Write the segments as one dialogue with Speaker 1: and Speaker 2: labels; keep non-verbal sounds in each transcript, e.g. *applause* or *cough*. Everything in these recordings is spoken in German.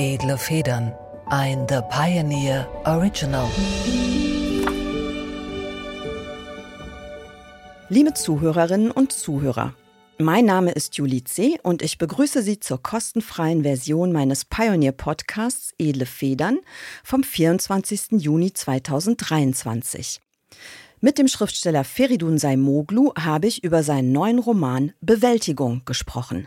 Speaker 1: Edle Federn. Ein The Pioneer Original.
Speaker 2: Liebe Zuhörerinnen und Zuhörer, mein Name ist Julie C. und ich begrüße Sie zur kostenfreien Version meines Pioneer-Podcasts Edle Federn vom 24. Juni 2023. Mit dem Schriftsteller Feridun Saimoglu habe ich über seinen neuen Roman Bewältigung gesprochen.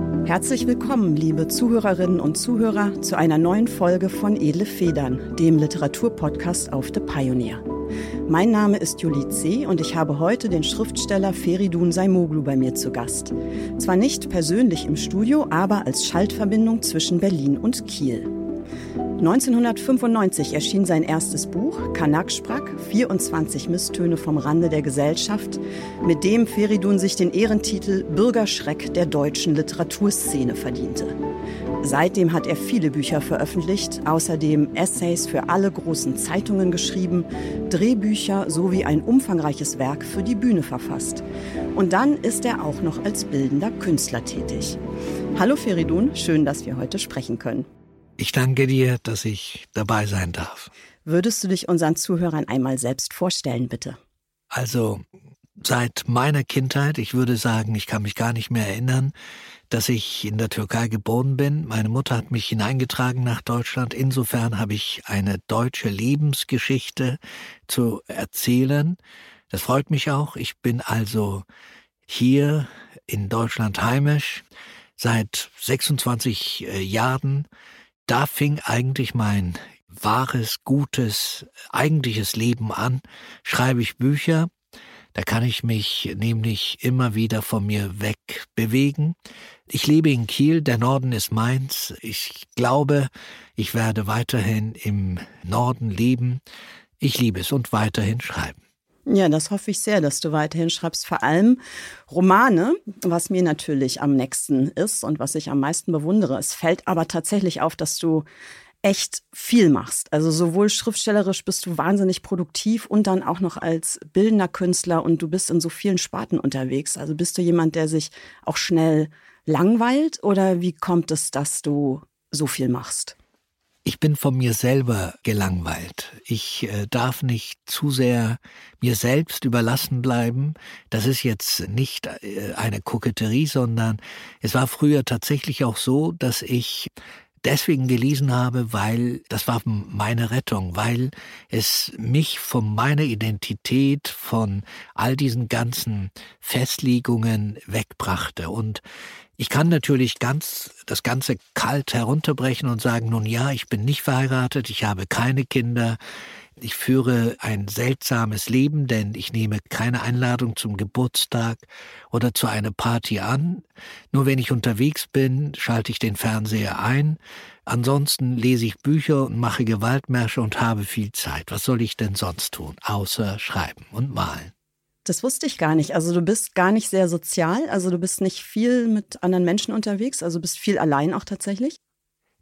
Speaker 2: Herzlich willkommen, liebe Zuhörerinnen und Zuhörer, zu einer neuen Folge von Edle Federn, dem Literaturpodcast auf The Pioneer. Mein Name ist Julie C. und ich habe heute den Schriftsteller Feridun Saimoglu bei mir zu Gast. Zwar nicht persönlich im Studio, aber als Schaltverbindung zwischen Berlin und Kiel. 1995 erschien sein erstes Buch, Kanaksprack, 24 Misstöne vom Rande der Gesellschaft, mit dem Feridun sich den Ehrentitel Bürgerschreck der deutschen Literaturszene verdiente. Seitdem hat er viele Bücher veröffentlicht, außerdem Essays für alle großen Zeitungen geschrieben, Drehbücher sowie ein umfangreiches Werk für die Bühne verfasst. Und dann ist er auch noch als bildender Künstler tätig. Hallo Feridun, schön, dass wir heute sprechen können.
Speaker 3: Ich danke dir, dass ich dabei sein darf.
Speaker 2: Würdest du dich unseren Zuhörern einmal selbst vorstellen, bitte?
Speaker 3: Also, seit meiner Kindheit, ich würde sagen, ich kann mich gar nicht mehr erinnern, dass ich in der Türkei geboren bin. Meine Mutter hat mich hineingetragen nach Deutschland. Insofern habe ich eine deutsche Lebensgeschichte zu erzählen. Das freut mich auch. Ich bin also hier in Deutschland heimisch seit 26 äh, Jahren. Da fing eigentlich mein wahres, gutes, eigentliches Leben an. Schreibe ich Bücher, da kann ich mich nämlich immer wieder von mir weg bewegen. Ich lebe in Kiel, der Norden ist meins. Ich glaube, ich werde weiterhin im Norden leben. Ich liebe es und weiterhin schreiben.
Speaker 2: Ja, das hoffe ich sehr, dass du weiterhin schreibst. Vor allem Romane, was mir natürlich am nächsten ist und was ich am meisten bewundere. Es fällt aber tatsächlich auf, dass du echt viel machst. Also sowohl schriftstellerisch bist du wahnsinnig produktiv und dann auch noch als bildender Künstler und du bist in so vielen Sparten unterwegs. Also bist du jemand, der sich auch schnell langweilt oder wie kommt es, dass du so viel machst?
Speaker 3: Ich bin von mir selber gelangweilt. Ich äh, darf nicht zu sehr mir selbst überlassen bleiben. Das ist jetzt nicht äh, eine Koketterie, sondern es war früher tatsächlich auch so, dass ich deswegen gelesen habe, weil das war meine Rettung, weil es mich von meiner Identität, von all diesen ganzen Festlegungen wegbrachte. Und ich kann natürlich ganz das Ganze kalt herunterbrechen und sagen, nun ja, ich bin nicht verheiratet, ich habe keine Kinder, ich führe ein seltsames Leben, denn ich nehme keine Einladung zum Geburtstag oder zu einer Party an. Nur wenn ich unterwegs bin, schalte ich den Fernseher ein. Ansonsten lese ich Bücher und mache Gewaltmärsche und habe viel Zeit. Was soll ich denn sonst tun, außer schreiben und malen?
Speaker 2: Das wusste ich gar nicht. Also du bist gar nicht sehr sozial, also du bist nicht viel mit anderen Menschen unterwegs, also bist viel allein auch tatsächlich.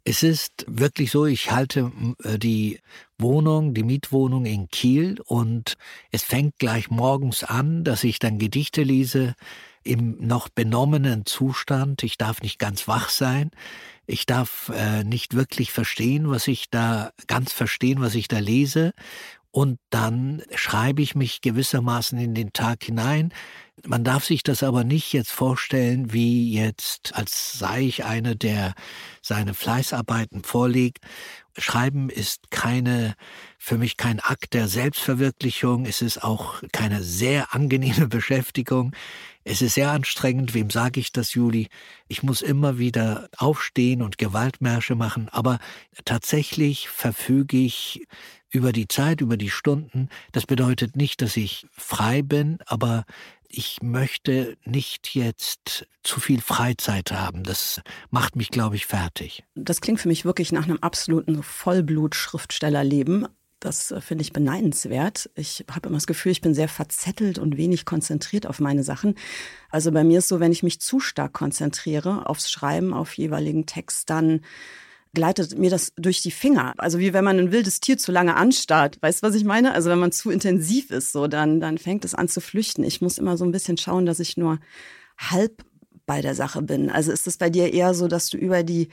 Speaker 3: Es ist wirklich so, ich halte äh, die Wohnung, die Mietwohnung in Kiel und es fängt gleich morgens an, dass ich dann Gedichte lese im noch benommenen Zustand. Ich darf nicht ganz wach sein. Ich darf äh, nicht wirklich verstehen, was ich da, ganz verstehen, was ich da lese. Und dann schreibe ich mich gewissermaßen in den Tag hinein. Man darf sich das aber nicht jetzt vorstellen, wie jetzt, als sei ich einer, der seine Fleißarbeiten vorlegt. Schreiben ist keine, für mich kein Akt der Selbstverwirklichung. Es ist auch keine sehr angenehme *laughs* Beschäftigung. Es ist sehr anstrengend. Wem sage ich das, Juli? Ich muss immer wieder aufstehen und Gewaltmärsche machen. Aber tatsächlich verfüge ich über die Zeit, über die Stunden. Das bedeutet nicht, dass ich frei bin, aber ich möchte nicht jetzt zu viel Freizeit haben. Das macht mich, glaube ich, fertig.
Speaker 2: Das klingt für mich wirklich nach einem absoluten Vollblut-Schriftstellerleben. Das äh, finde ich beneidenswert. Ich habe immer das Gefühl, ich bin sehr verzettelt und wenig konzentriert auf meine Sachen. Also bei mir ist so, wenn ich mich zu stark konzentriere aufs Schreiben, auf jeweiligen Text, dann gleitet mir das durch die Finger. Also wie wenn man ein wildes Tier zu lange anstarrt. Weißt du, was ich meine? Also wenn man zu intensiv ist, so dann, dann fängt es an zu flüchten. Ich muss immer so ein bisschen schauen, dass ich nur halb bei der Sache bin. Also ist es bei dir eher so, dass du über die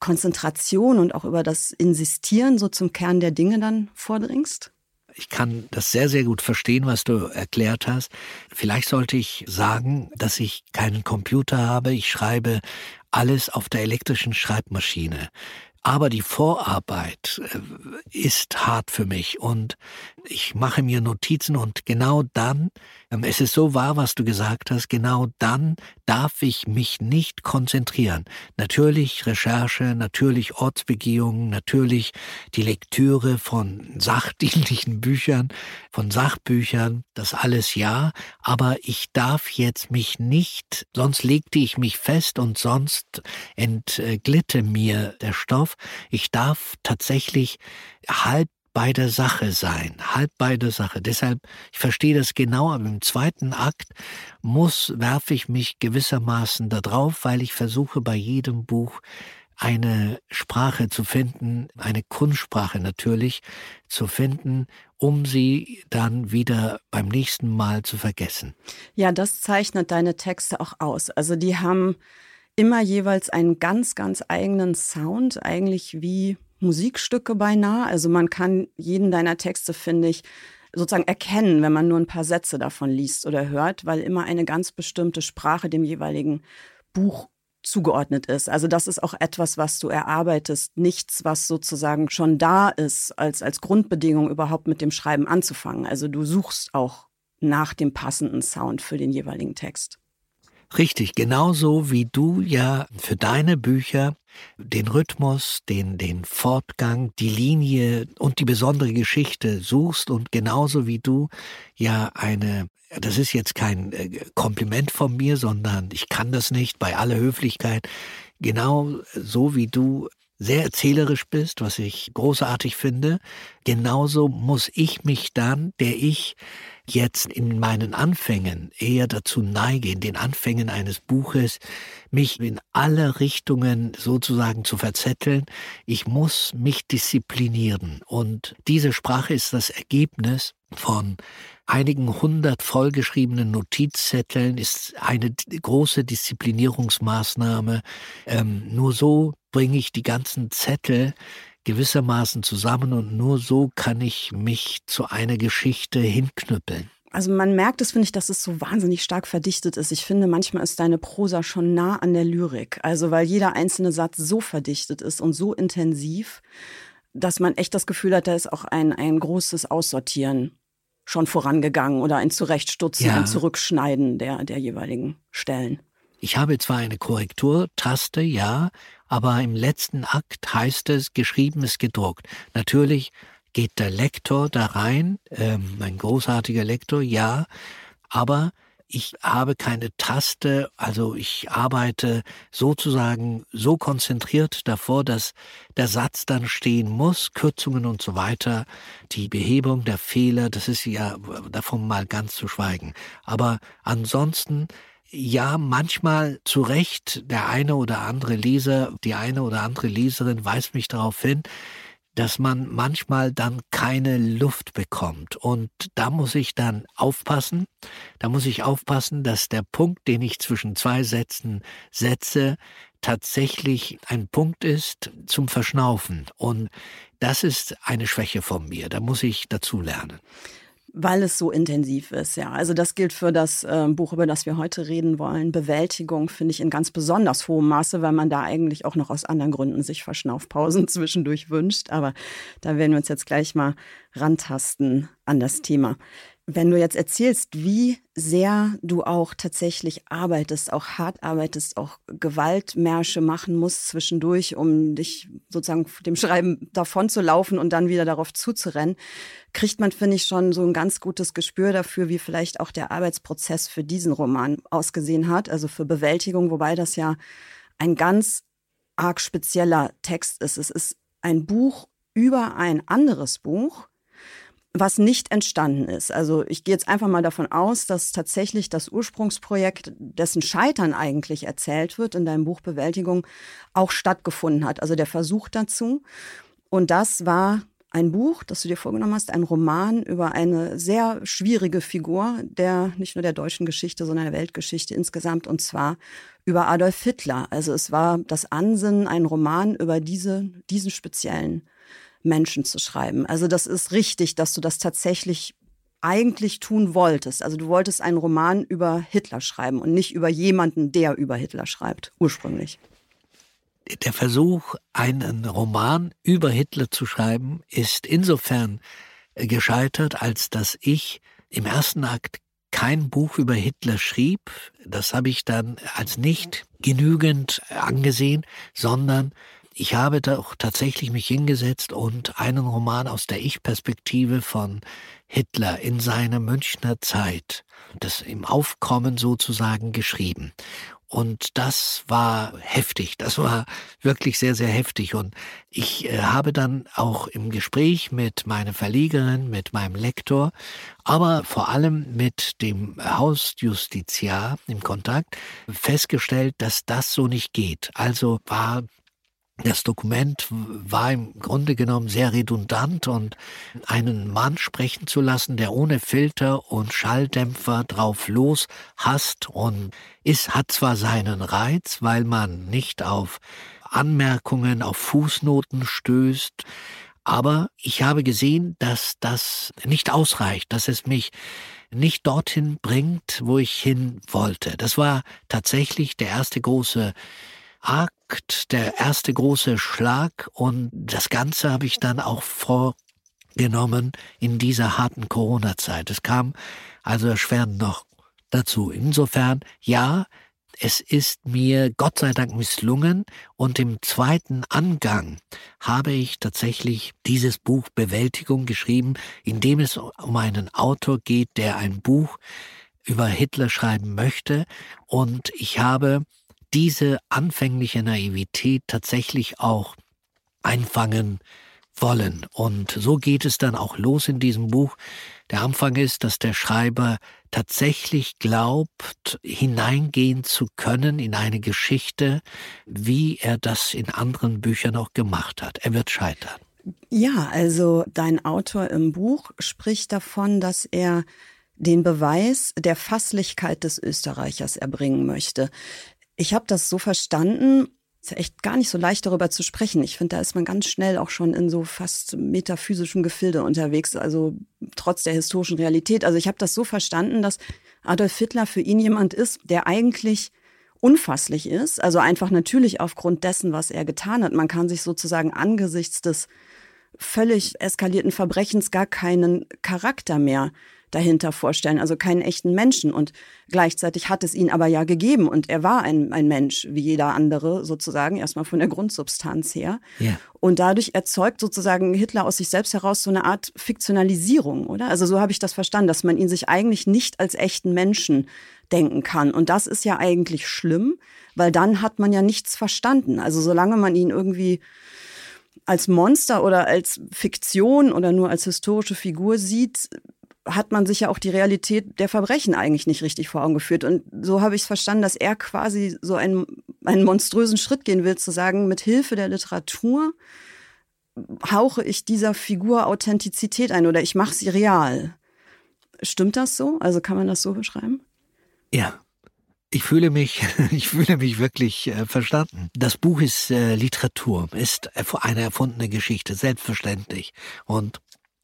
Speaker 2: Konzentration und auch über das Insistieren so zum Kern der Dinge dann vordringst?
Speaker 3: Ich kann das sehr, sehr gut verstehen, was du erklärt hast. Vielleicht sollte ich sagen, dass ich keinen Computer habe. Ich schreibe alles auf der elektrischen Schreibmaschine. Aber die Vorarbeit äh, ist hart für mich und ich mache mir Notizen und genau dann, ähm, es ist so wahr, was du gesagt hast, genau dann darf ich mich nicht konzentrieren. Natürlich Recherche, natürlich Ortsbegehungen, natürlich die Lektüre von sachdienlichen *laughs* Büchern, von Sachbüchern, das alles ja, aber ich darf jetzt mich nicht, sonst legte ich mich fest und sonst entglitte mir der Stoff. Ich darf tatsächlich halb bei der Sache sein, halb bei der Sache. Deshalb, ich verstehe das genau, aber im zweiten Akt muss, werfe ich mich gewissermaßen da drauf, weil ich versuche bei jedem Buch eine Sprache zu finden, eine Kunstsprache natürlich zu finden, um sie dann wieder beim nächsten Mal zu vergessen.
Speaker 2: Ja, das zeichnet deine Texte auch aus. Also die haben immer jeweils einen ganz, ganz eigenen Sound, eigentlich wie Musikstücke beinahe. Also man kann jeden deiner Texte, finde ich, sozusagen erkennen, wenn man nur ein paar Sätze davon liest oder hört, weil immer eine ganz bestimmte Sprache dem jeweiligen Buch zugeordnet ist. Also das ist auch etwas, was du erarbeitest, nichts, was sozusagen schon da ist, als, als Grundbedingung überhaupt mit dem Schreiben anzufangen. Also du suchst auch nach dem passenden Sound für den jeweiligen Text.
Speaker 3: Richtig, genauso wie du ja für deine Bücher den Rhythmus, den, den Fortgang, die Linie und die besondere Geschichte suchst und genauso wie du ja eine, das ist jetzt kein äh, Kompliment von mir, sondern ich kann das nicht bei aller Höflichkeit, genau so wie du sehr erzählerisch bist, was ich großartig finde, genauso muss ich mich dann, der ich jetzt in meinen Anfängen eher dazu neige, in den Anfängen eines Buches, mich in alle Richtungen sozusagen zu verzetteln. Ich muss mich disziplinieren. Und diese Sprache ist das Ergebnis von einigen hundert vollgeschriebenen Notizzetteln, ist eine große Disziplinierungsmaßnahme. Ähm, nur so bringe ich die ganzen Zettel gewissermaßen zusammen und nur so kann ich mich zu einer Geschichte hinknüppeln.
Speaker 2: Also man merkt es, finde ich, dass es so wahnsinnig stark verdichtet ist. Ich finde, manchmal ist deine Prosa schon nah an der Lyrik. Also weil jeder einzelne Satz so verdichtet ist und so intensiv, dass man echt das Gefühl hat, da ist auch ein, ein großes Aussortieren schon vorangegangen oder ein Zurechtstutzen, ja. ein Zurückschneiden der, der jeweiligen Stellen.
Speaker 3: Ich habe zwar eine Korrekturtaste, ja, aber im letzten Akt heißt es, geschrieben ist gedruckt. Natürlich geht der Lektor da rein, ähm, ein großartiger Lektor, ja, aber ich habe keine Taste, also ich arbeite sozusagen so konzentriert davor, dass der Satz dann stehen muss, Kürzungen und so weiter, die Behebung der Fehler, das ist ja davon mal ganz zu schweigen. Aber ansonsten ja, manchmal zu Recht, der eine oder andere Leser, die eine oder andere Leserin weist mich darauf hin, dass man manchmal dann keine Luft bekommt. Und da muss ich dann aufpassen. Da muss ich aufpassen, dass der Punkt, den ich zwischen zwei Sätzen setze, tatsächlich ein Punkt ist zum Verschnaufen. Und das ist eine Schwäche von mir. Da muss ich dazu lernen.
Speaker 2: Weil es so intensiv ist, ja. Also das gilt für das äh, Buch, über das wir heute reden wollen. Bewältigung finde ich in ganz besonders hohem Maße, weil man da eigentlich auch noch aus anderen Gründen sich Verschnaufpausen *laughs* zwischendurch wünscht. Aber da werden wir uns jetzt gleich mal rantasten an das Thema. Wenn du jetzt erzählst, wie sehr du auch tatsächlich arbeitest, auch hart arbeitest, auch Gewaltmärsche machen musst zwischendurch, um dich sozusagen dem Schreiben davon zu laufen und dann wieder darauf zuzurennen, kriegt man, finde ich, schon so ein ganz gutes Gespür dafür, wie vielleicht auch der Arbeitsprozess für diesen Roman ausgesehen hat, also für Bewältigung, wobei das ja ein ganz arg spezieller Text ist. Es ist ein Buch über ein anderes Buch was nicht entstanden ist. Also ich gehe jetzt einfach mal davon aus, dass tatsächlich das Ursprungsprojekt, dessen Scheitern eigentlich erzählt wird in deinem Buch Bewältigung, auch stattgefunden hat. Also der Versuch dazu. Und das war ein Buch, das du dir vorgenommen hast, ein Roman über eine sehr schwierige Figur der nicht nur der deutschen Geschichte, sondern der Weltgeschichte insgesamt, und zwar über Adolf Hitler. Also es war das Ansinnen, einen Roman über diese, diesen speziellen Menschen zu schreiben. Also das ist richtig, dass du das tatsächlich eigentlich tun wolltest. Also du wolltest einen Roman über Hitler schreiben und nicht über jemanden, der über Hitler schreibt, ursprünglich.
Speaker 3: Der Versuch, einen Roman über Hitler zu schreiben, ist insofern gescheitert, als dass ich im ersten Akt kein Buch über Hitler schrieb. Das habe ich dann als nicht genügend angesehen, sondern ich habe doch tatsächlich mich hingesetzt und einen Roman aus der Ich-Perspektive von Hitler in seiner Münchner Zeit, das im Aufkommen sozusagen geschrieben. Und das war heftig, das war wirklich sehr, sehr heftig. Und ich äh, habe dann auch im Gespräch mit meiner Verlegerin, mit meinem Lektor, aber vor allem mit dem Hausjustiziar im Kontakt festgestellt, dass das so nicht geht. Also war das Dokument war im Grunde genommen sehr redundant und einen Mann sprechen zu lassen, der ohne Filter und Schalldämpfer drauf los hasst und ist, hat zwar seinen Reiz, weil man nicht auf Anmerkungen, auf Fußnoten stößt, aber ich habe gesehen, dass das nicht ausreicht, dass es mich nicht dorthin bringt, wo ich hin wollte. Das war tatsächlich der erste große Akt, der erste große Schlag und das Ganze habe ich dann auch vorgenommen in dieser harten Corona-Zeit. Es kam also erschwerend noch dazu. Insofern, ja, es ist mir Gott sei Dank misslungen und im zweiten Angang habe ich tatsächlich dieses Buch Bewältigung geschrieben, in dem es um einen Autor geht, der ein Buch über Hitler schreiben möchte und ich habe diese anfängliche Naivität tatsächlich auch einfangen wollen. Und so geht es dann auch los in diesem Buch. Der Anfang ist, dass der Schreiber tatsächlich glaubt, hineingehen zu können in eine Geschichte, wie er das in anderen Büchern auch gemacht hat. Er wird scheitern.
Speaker 2: Ja, also dein Autor im Buch spricht davon, dass er den Beweis der Fasslichkeit des Österreichers erbringen möchte. Ich habe das so verstanden, ist echt gar nicht so leicht darüber zu sprechen. Ich finde, da ist man ganz schnell auch schon in so fast metaphysischem Gefilde unterwegs, also trotz der historischen Realität. Also ich habe das so verstanden, dass Adolf Hitler für ihn jemand ist, der eigentlich unfasslich ist, also einfach natürlich aufgrund dessen, was er getan hat. Man kann sich sozusagen angesichts des völlig eskalierten Verbrechens gar keinen Charakter mehr dahinter vorstellen, also keinen echten Menschen. Und gleichzeitig hat es ihn aber ja gegeben und er war ein, ein Mensch wie jeder andere sozusagen, erstmal von der Grundsubstanz her. Ja. Und dadurch erzeugt sozusagen Hitler aus sich selbst heraus so eine Art Fiktionalisierung, oder? Also so habe ich das verstanden, dass man ihn sich eigentlich nicht als echten Menschen denken kann. Und das ist ja eigentlich schlimm, weil dann hat man ja nichts verstanden. Also solange man ihn irgendwie als Monster oder als Fiktion oder nur als historische Figur sieht, hat man sich ja auch die Realität der Verbrechen eigentlich nicht richtig vor Augen geführt. Und so habe ich es verstanden, dass er quasi so einen, einen monströsen Schritt gehen will, zu sagen, mit Hilfe der Literatur hauche ich dieser Figur Authentizität ein oder ich mache sie real. Stimmt das so? Also kann man das so beschreiben?
Speaker 3: Ja. Ich fühle mich, *laughs* ich fühle mich wirklich äh, verstanden. Das Buch ist äh, Literatur, ist eine erfundene Geschichte, selbstverständlich. Und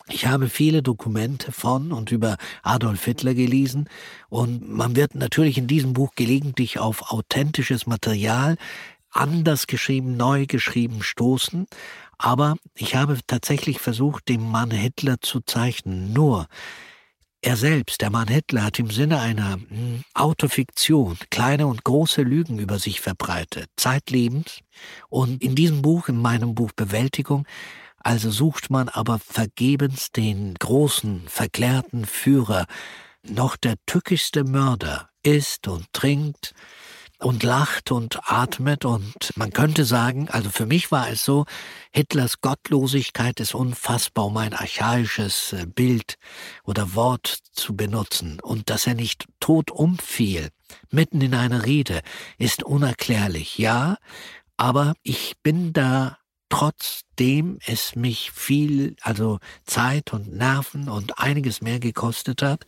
Speaker 3: ich habe viele Dokumente von und über Adolf Hitler gelesen und man wird natürlich in diesem Buch gelegentlich auf authentisches Material, anders geschrieben, neu geschrieben stoßen. Aber ich habe tatsächlich versucht, den Mann Hitler zu zeichnen. Nur er selbst, der Mann Hitler, hat im Sinne einer hm, Autofiktion kleine und große Lügen über sich verbreitet, zeitlebens. Und in diesem Buch, in meinem Buch Bewältigung, also sucht man aber vergebens den großen, verklärten Führer, noch der tückischste Mörder isst und trinkt, und lacht und atmet und man könnte sagen, also für mich war es so, Hitlers Gottlosigkeit ist unfassbar, um ein archaisches äh, Bild oder Wort zu benutzen. Und dass er nicht tot umfiel, mitten in einer Rede, ist unerklärlich, ja, aber ich bin da trotzdem es mich viel, also Zeit und Nerven und einiges mehr gekostet hat.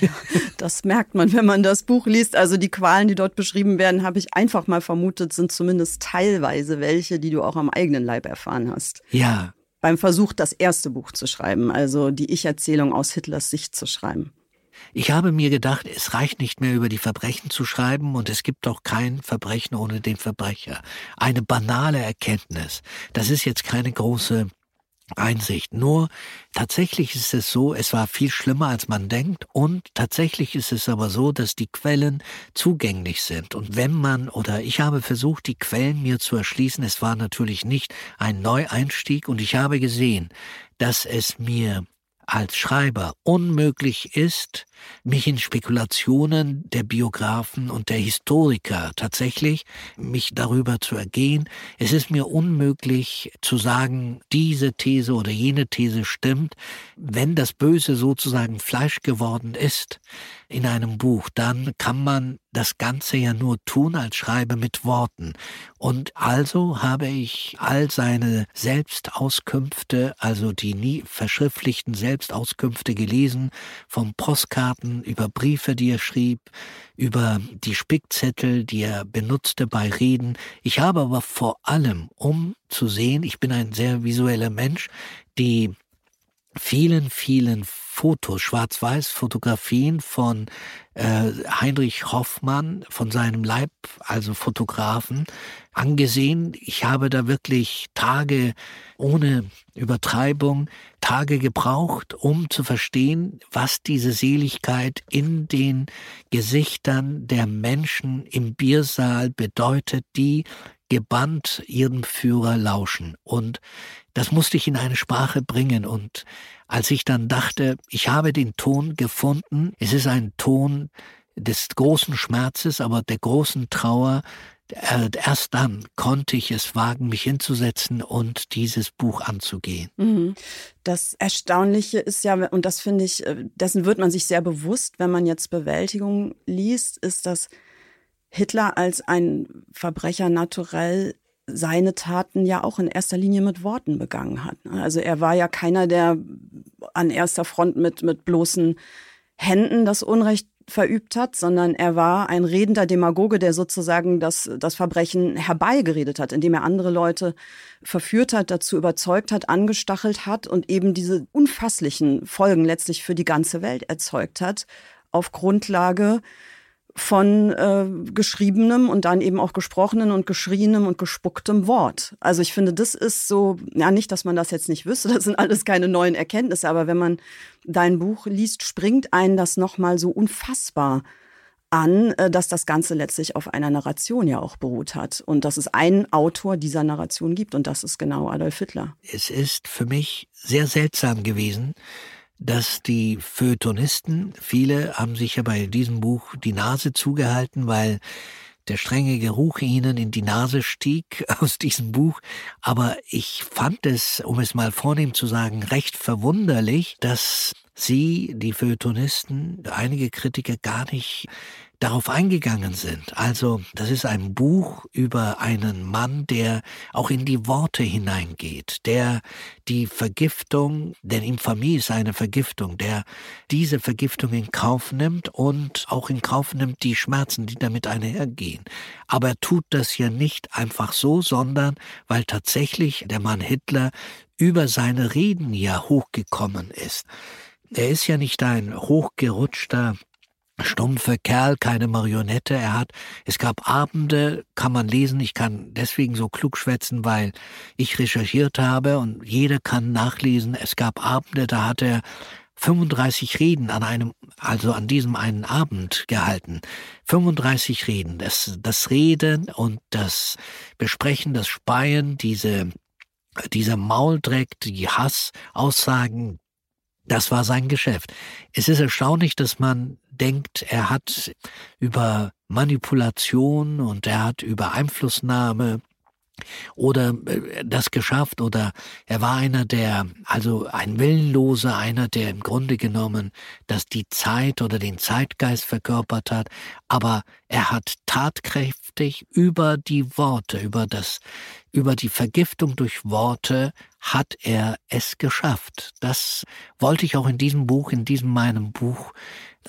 Speaker 2: Ja, das merkt man, wenn man das Buch liest. Also die Qualen, die dort beschrieben werden, habe ich einfach mal vermutet, sind zumindest teilweise welche, die du auch am eigenen Leib erfahren hast.
Speaker 3: Ja.
Speaker 2: Beim Versuch, das erste Buch zu schreiben, also die Ich-Erzählung aus Hitlers Sicht zu schreiben.
Speaker 3: Ich habe mir gedacht, es reicht nicht mehr über die Verbrechen zu schreiben und es gibt auch kein Verbrechen ohne den Verbrecher. Eine banale Erkenntnis. Das ist jetzt keine große Einsicht. Nur tatsächlich ist es so, es war viel schlimmer, als man denkt und tatsächlich ist es aber so, dass die Quellen zugänglich sind. Und wenn man, oder ich habe versucht, die Quellen mir zu erschließen, es war natürlich nicht ein Neueinstieg und ich habe gesehen, dass es mir als Schreiber unmöglich ist, mich in Spekulationen der Biografen und der Historiker tatsächlich mich darüber zu ergehen. Es ist mir unmöglich zu sagen, diese These oder jene These stimmt. Wenn das Böse sozusagen Fleisch geworden ist in einem Buch, dann kann man das Ganze ja nur tun als Schreiber mit Worten. Und also habe ich all seine Selbstauskünfte, also die nie verschriftlichten Selbstauskünfte gelesen, vom Postkarten über Briefe, die er schrieb, über die Spickzettel, die er benutzte bei Reden. Ich habe aber vor allem, um zu sehen, ich bin ein sehr visueller Mensch, die vielen, vielen Fotos, Schwarz-Weiß-Fotografien von äh, Heinrich Hoffmann, von seinem Leib, also Fotografen, angesehen. Ich habe da wirklich Tage ohne Übertreibung, Tage gebraucht, um zu verstehen, was diese Seligkeit in den Gesichtern der Menschen im Biersaal bedeutet, die gebannt ihrem Führer lauschen. Und das musste ich in eine Sprache bringen. Und als ich dann dachte, ich habe den Ton gefunden, es ist ein Ton des großen Schmerzes, aber der großen Trauer, äh, erst dann konnte ich es wagen, mich hinzusetzen und dieses Buch anzugehen.
Speaker 2: Mhm. Das Erstaunliche ist ja, und das finde ich, äh, dessen wird man sich sehr bewusst, wenn man jetzt Bewältigung liest, ist, dass Hitler als ein Verbrecher naturell seine Taten ja auch in erster Linie mit Worten begangen hat. Also er war ja keiner, der an erster Front mit, mit bloßen Händen das Unrecht verübt hat, sondern er war ein redender Demagoge, der sozusagen das, das Verbrechen herbeigeredet hat, indem er andere Leute verführt hat, dazu überzeugt hat, angestachelt hat und eben diese unfasslichen Folgen letztlich für die ganze Welt erzeugt hat, auf Grundlage von äh, geschriebenem und dann eben auch gesprochenem und geschrienem und gespucktem Wort. Also ich finde, das ist so, ja nicht, dass man das jetzt nicht wüsste, *laughs* das sind alles keine neuen Erkenntnisse, aber wenn man dein Buch liest, springt einen das nochmal so unfassbar an, äh, dass das Ganze letztlich auf einer Narration ja auch beruht hat und dass es einen Autor dieser Narration gibt und das ist genau Adolf Hitler.
Speaker 3: Es ist für mich sehr seltsam gewesen, dass die Feuilletonisten, viele haben sich ja bei diesem Buch die Nase zugehalten, weil der strenge Geruch ihnen in die Nase stieg *laughs* aus diesem Buch. Aber ich fand es, um es mal vornehm zu sagen, recht verwunderlich, dass sie, die Feuilletonisten, einige Kritiker gar nicht darauf eingegangen sind. Also das ist ein Buch über einen Mann, der auch in die Worte hineingeht, der die Vergiftung, denn Infamie ist eine Vergiftung, der diese Vergiftung in Kauf nimmt und auch in Kauf nimmt die Schmerzen, die damit einhergehen. Aber er tut das ja nicht einfach so, sondern weil tatsächlich der Mann Hitler über seine Reden ja hochgekommen ist. Er ist ja nicht ein hochgerutschter stumpfe Kerl, keine Marionette. Er hat, es gab Abende, kann man lesen, ich kann deswegen so klug schwätzen, weil ich recherchiert habe und jeder kann nachlesen. Es gab Abende, da hat er 35 Reden an einem, also an diesem einen Abend gehalten. 35 Reden. Das, das Reden und das Besprechen, das Speien, diese, dieser Mauldreck, die Hassaussagen, Das war sein Geschäft. Es ist erstaunlich, dass man denkt, er hat über Manipulation und er hat über Einflussnahme oder äh, das geschafft oder er war einer der, also ein Willenloser, einer, der im Grunde genommen das die Zeit oder den Zeitgeist verkörpert hat, aber er hat tatkräftig über die Worte, über das, über die Vergiftung durch Worte hat er es geschafft. Das wollte ich auch in diesem Buch, in diesem meinem Buch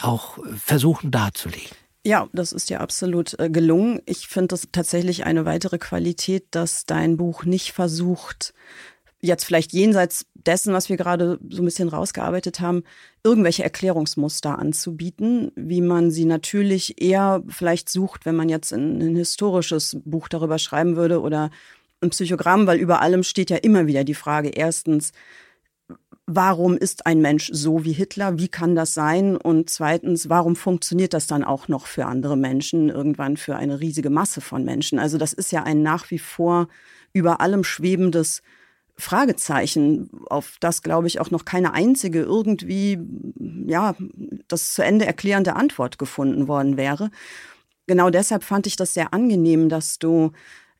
Speaker 3: auch versuchen darzulegen.
Speaker 2: Ja, das ist ja absolut äh, gelungen. Ich finde das tatsächlich eine weitere Qualität, dass dein Buch nicht versucht, jetzt vielleicht jenseits dessen, was wir gerade so ein bisschen rausgearbeitet haben, irgendwelche Erklärungsmuster anzubieten, wie man sie natürlich eher vielleicht sucht, wenn man jetzt ein, ein historisches Buch darüber schreiben würde oder ein Psychogramm, weil über allem steht ja immer wieder die Frage, erstens, warum ist ein Mensch so wie Hitler? Wie kann das sein? Und zweitens, warum funktioniert das dann auch noch für andere Menschen, irgendwann für eine riesige Masse von Menschen? Also das ist ja ein nach wie vor über allem schwebendes Fragezeichen, auf das, glaube ich, auch noch keine einzige irgendwie, ja, das zu Ende erklärende Antwort gefunden worden wäre. Genau deshalb fand ich das sehr angenehm, dass du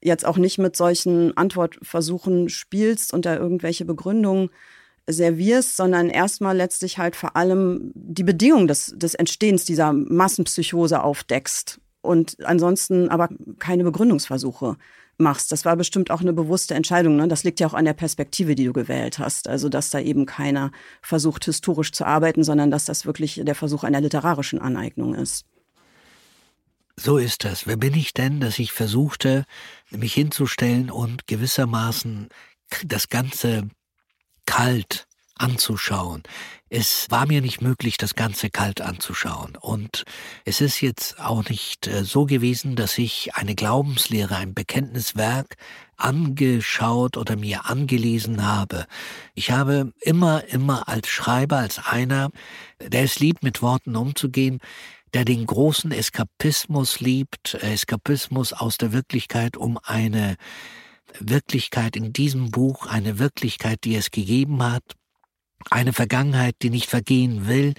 Speaker 2: jetzt auch nicht mit solchen Antwortversuchen spielst und da irgendwelche Begründungen servierst, sondern erstmal letztlich halt vor allem die Bedingungen des, des Entstehens dieser Massenpsychose aufdeckst und ansonsten aber keine Begründungsversuche machst. Das war bestimmt auch eine bewusste Entscheidung. Ne? Das liegt ja auch an der Perspektive, die du gewählt hast. Also, dass da eben keiner versucht, historisch zu arbeiten, sondern dass das wirklich der Versuch einer literarischen Aneignung ist.
Speaker 3: So ist das. Wer bin ich denn, dass ich versuchte, mich hinzustellen und gewissermaßen das Ganze kalt anzuschauen. Es war mir nicht möglich, das Ganze kalt anzuschauen. Und es ist jetzt auch nicht äh, so gewesen, dass ich eine Glaubenslehre, ein Bekenntniswerk angeschaut oder mir angelesen habe. Ich habe immer, immer als Schreiber, als einer, der es liebt, mit Worten umzugehen, der den großen Eskapismus liebt, äh, Eskapismus aus der Wirklichkeit, um eine Wirklichkeit in diesem Buch, eine Wirklichkeit, die es gegeben hat, eine Vergangenheit, die nicht vergehen will,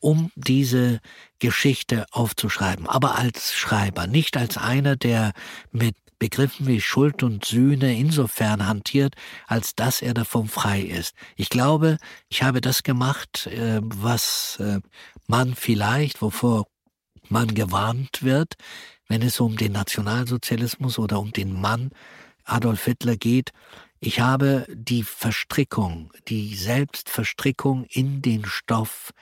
Speaker 3: um diese Geschichte aufzuschreiben, aber als Schreiber, nicht als einer, der mit Begriffen wie Schuld und Sühne insofern hantiert, als dass er davon frei ist. Ich glaube, ich habe das gemacht, äh, was äh, man vielleicht, wovor man gewarnt wird, wenn es um den Nationalsozialismus oder um den Mann Adolf Hitler geht, ich habe die Verstrickung, die Selbstverstrickung in den Stoff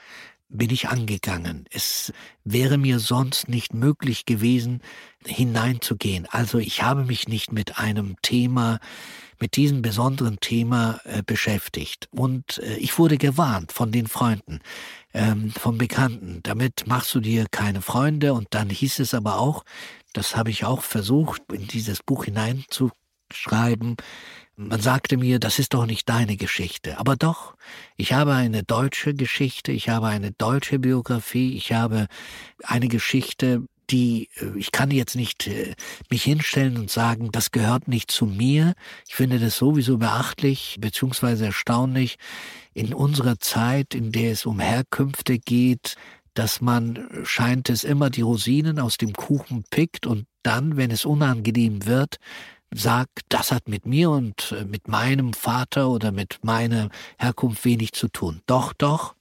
Speaker 3: bin ich angegangen. Es wäre mir sonst nicht möglich gewesen, hineinzugehen. Also ich habe mich nicht mit einem Thema, mit diesem besonderen Thema äh, beschäftigt. Und äh, ich wurde gewarnt von den Freunden, ähm, von Bekannten. Damit machst du dir keine Freunde. Und dann hieß es aber auch, das habe ich auch versucht, in dieses Buch hineinzu schreiben. Man sagte mir, das ist doch nicht deine Geschichte. Aber doch, ich habe eine deutsche Geschichte, ich habe eine deutsche Biografie, ich habe eine Geschichte, die, äh, ich kann jetzt nicht äh, mich hinstellen und sagen, das gehört nicht zu mir. Ich finde das sowieso beachtlich beziehungsweise erstaunlich in unserer Zeit, in der es um Herkünfte geht, dass man scheint es immer die Rosinen aus dem Kuchen pickt und dann, wenn es unangenehm wird, sagt, das hat mit mir und äh, mit meinem Vater oder mit meiner Herkunft wenig zu tun. Doch, doch,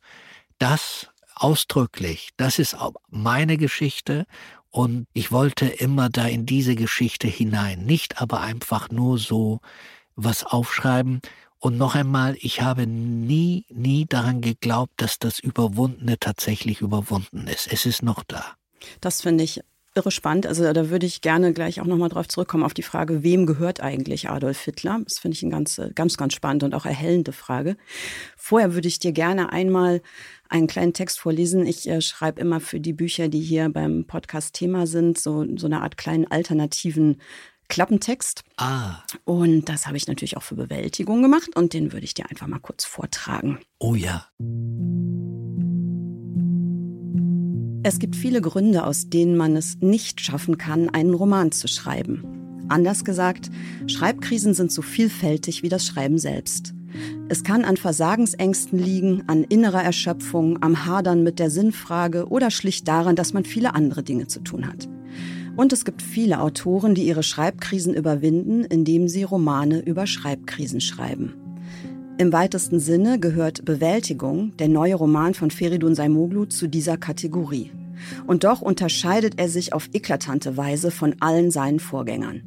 Speaker 3: das ausdrücklich, das ist meine Geschichte und ich wollte immer da in diese Geschichte hinein, nicht aber einfach nur so was aufschreiben. Und noch einmal, ich habe nie, nie daran geglaubt, dass das Überwundene tatsächlich überwunden ist. Es ist noch da.
Speaker 2: Das finde ich irre spannend. Also da würde ich gerne gleich auch nochmal drauf zurückkommen, auf die Frage, wem gehört eigentlich Adolf Hitler? Das finde ich eine ganz, ganz, ganz spannende und auch erhellende Frage. Vorher würde ich dir gerne einmal einen kleinen Text vorlesen. Ich äh, schreibe immer für die Bücher, die hier beim Podcast Thema sind, so, so eine Art kleinen alternativen Klappentext.
Speaker 3: Ah.
Speaker 2: Und das habe ich natürlich auch für Bewältigung gemacht und den würde ich dir einfach mal kurz vortragen.
Speaker 3: Oh ja.
Speaker 2: Es gibt viele Gründe, aus denen man es nicht schaffen kann, einen Roman zu schreiben. Anders gesagt, Schreibkrisen sind so vielfältig wie das Schreiben selbst. Es kann an Versagensängsten liegen, an innerer Erschöpfung, am Hadern mit der Sinnfrage oder schlicht daran, dass man viele andere Dinge zu tun hat. Und es gibt viele Autoren, die ihre Schreibkrisen überwinden, indem sie Romane über Schreibkrisen schreiben. Im weitesten Sinne gehört Bewältigung, der neue Roman von Feridun Saimoglu, zu dieser Kategorie. Und doch unterscheidet er sich auf eklatante Weise von allen seinen Vorgängern.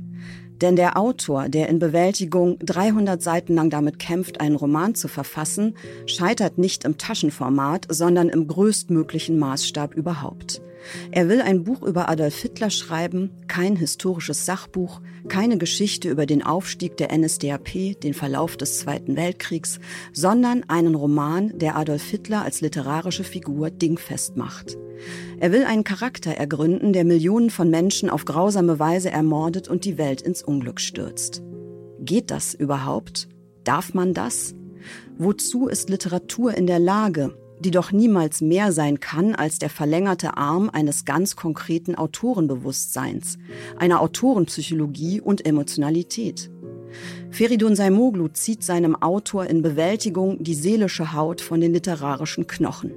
Speaker 2: Denn der Autor, der in Bewältigung 300 Seiten lang damit kämpft, einen Roman zu verfassen, scheitert nicht im Taschenformat, sondern im größtmöglichen Maßstab überhaupt. Er will ein Buch über Adolf Hitler schreiben, kein historisches Sachbuch, keine Geschichte über den Aufstieg der NSDAP, den Verlauf des Zweiten Weltkriegs, sondern einen Roman, der Adolf Hitler als literarische Figur dingfest macht. Er will einen Charakter ergründen, der Millionen von Menschen auf grausame Weise ermordet und die Welt ins Unglück stürzt. Geht das überhaupt? Darf man das? Wozu ist Literatur in der Lage? Die doch niemals mehr sein kann als der verlängerte Arm eines ganz konkreten Autorenbewusstseins, einer Autorenpsychologie und Emotionalität. Feridun Saimoglu zieht seinem Autor in Bewältigung die seelische Haut von den literarischen Knochen.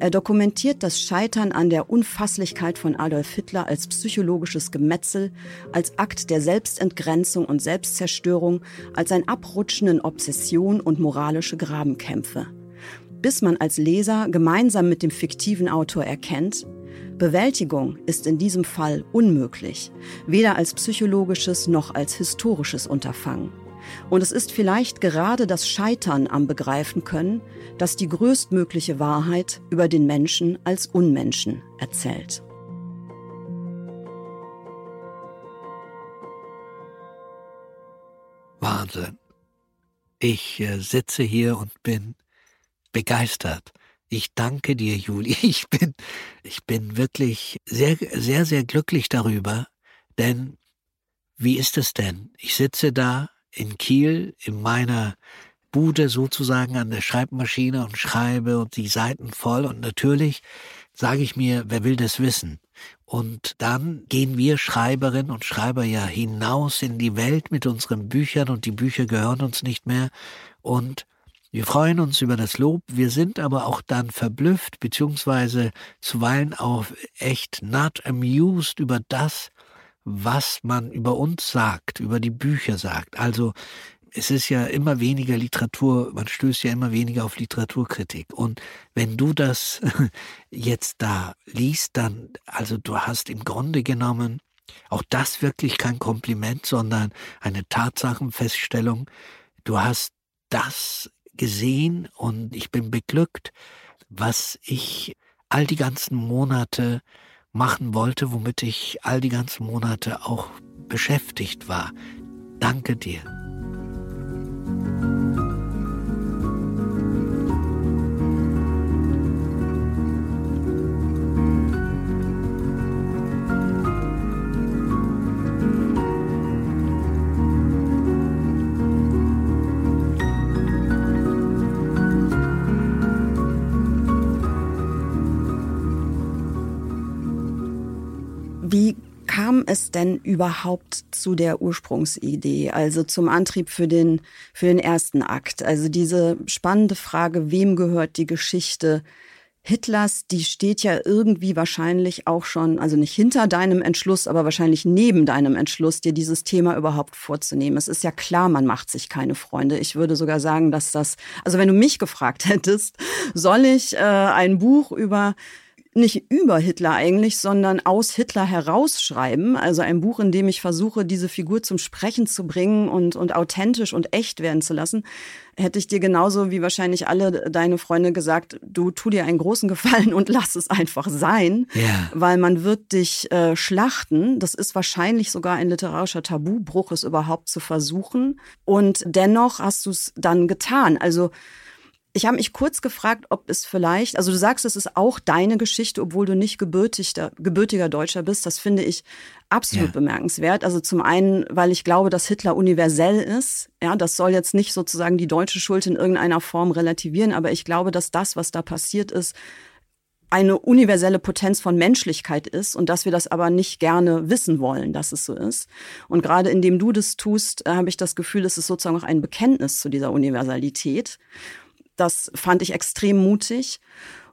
Speaker 2: Er dokumentiert das Scheitern an der Unfasslichkeit von Adolf Hitler als psychologisches Gemetzel, als Akt der Selbstentgrenzung und Selbstzerstörung, als ein Abrutschen in Obsession und moralische Grabenkämpfe bis man als Leser gemeinsam mit dem fiktiven Autor erkennt, Bewältigung ist in diesem Fall unmöglich, weder als psychologisches noch als historisches Unterfangen. Und es ist vielleicht gerade das Scheitern am Begreifen können, das die größtmögliche Wahrheit über den Menschen als Unmenschen erzählt.
Speaker 3: Wahnsinn. Ich äh, sitze hier und bin begeistert. Ich danke dir, Juli. *laughs* Ich bin, ich bin wirklich sehr, sehr, sehr glücklich darüber, denn wie ist es denn? Ich sitze da in Kiel in meiner Bude sozusagen an der Schreibmaschine und schreibe und die Seiten voll und natürlich sage ich mir, wer will das wissen? Und dann gehen wir Schreiberinnen und Schreiber ja hinaus in die Welt mit unseren Büchern und die Bücher gehören uns nicht mehr und wir freuen uns über das Lob, wir sind aber auch dann verblüfft, beziehungsweise zuweilen auch echt not amused über das, was man über uns sagt, über die Bücher sagt. Also es ist ja immer weniger Literatur, man stößt ja immer weniger auf Literaturkritik. Und wenn du das *laughs* jetzt da liest, dann, also du hast im Grunde genommen auch das wirklich kein Kompliment, sondern eine Tatsachenfeststellung. Du hast das gesehen und ich bin beglückt, was ich all die ganzen Monate machen wollte, womit ich all die ganzen Monate auch beschäftigt war. Danke dir.
Speaker 2: Kam es denn überhaupt zu der Ursprungsidee, also zum Antrieb für den, für den ersten Akt? Also diese spannende Frage, wem gehört die Geschichte Hitlers, die steht ja irgendwie wahrscheinlich auch schon, also nicht hinter deinem Entschluss, aber wahrscheinlich neben deinem Entschluss, dir dieses Thema überhaupt vorzunehmen. Es ist ja klar, man macht sich keine Freunde. Ich würde sogar sagen, dass das, also wenn du mich gefragt *laughs* hättest, soll ich äh, ein Buch über nicht über Hitler eigentlich, sondern aus Hitler herausschreiben. Also ein Buch, in dem ich versuche, diese Figur zum Sprechen zu bringen und, und authentisch und echt werden zu lassen. Hätte ich dir genauso wie wahrscheinlich alle deine Freunde gesagt, du tu dir einen großen *laughs* Gefallen und lass es einfach sein,
Speaker 3: ja.
Speaker 2: weil man wird dich äh, schlachten. Das ist wahrscheinlich sogar ein literarischer Tabubruch, es überhaupt zu versuchen. Und dennoch hast du es dann getan. Also ich habe mich kurz gefragt, ob es vielleicht, also du sagst, es ist auch deine Geschichte, obwohl du nicht gebürtiger, gebürtiger Deutscher bist. Das finde ich absolut ja. bemerkenswert. Also zum einen, weil ich glaube, dass Hitler universell ist. Ja, das soll jetzt nicht sozusagen die deutsche Schuld in irgendeiner Form relativieren, aber ich glaube, dass das, was da passiert ist, eine universelle Potenz von Menschlichkeit ist und dass wir das aber nicht gerne wissen wollen, dass es so ist. Und gerade indem du das tust, äh, habe ich das Gefühl, es ist sozusagen auch ein Bekenntnis zu dieser Universalität. Das fand ich extrem mutig.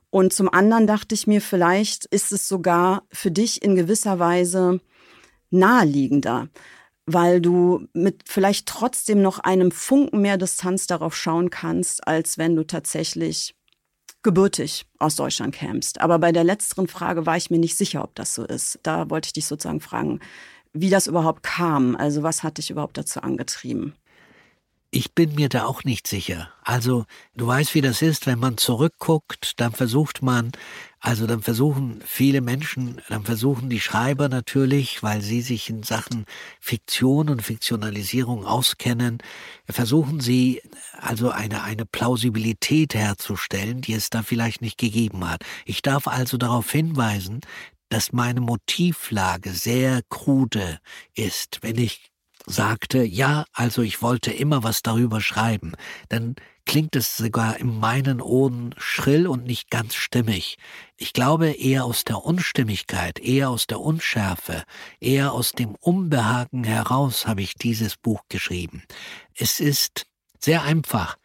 Speaker 2: Und zum anderen dachte ich mir, vielleicht ist es sogar für dich in gewisser Weise naheliegender, weil du mit vielleicht trotzdem noch einem Funken mehr Distanz darauf schauen kannst, als wenn du tatsächlich gebürtig aus Deutschland kämst. Aber bei der letzteren Frage war ich mir nicht sicher, ob das so ist. Da wollte ich dich sozusagen fragen, wie das überhaupt kam. Also was hat dich überhaupt dazu angetrieben?
Speaker 3: Ich bin mir da auch nicht sicher. Also, du weißt, wie das ist, wenn man zurückguckt, dann versucht man, also dann versuchen viele Menschen, dann versuchen die Schreiber natürlich, weil sie sich in Sachen Fiktion und Fiktionalisierung auskennen, versuchen sie also eine, eine Plausibilität herzustellen, die es da vielleicht nicht gegeben hat. Ich darf also darauf hinweisen, dass meine Motivlage sehr krude ist. Wenn ich sagte, ja, also ich wollte immer was darüber schreiben, dann klingt es sogar in meinen Ohren schrill und nicht ganz stimmig. Ich glaube eher aus der Unstimmigkeit, eher aus der Unschärfe, eher aus dem Unbehagen heraus habe ich dieses Buch geschrieben. Es ist sehr einfach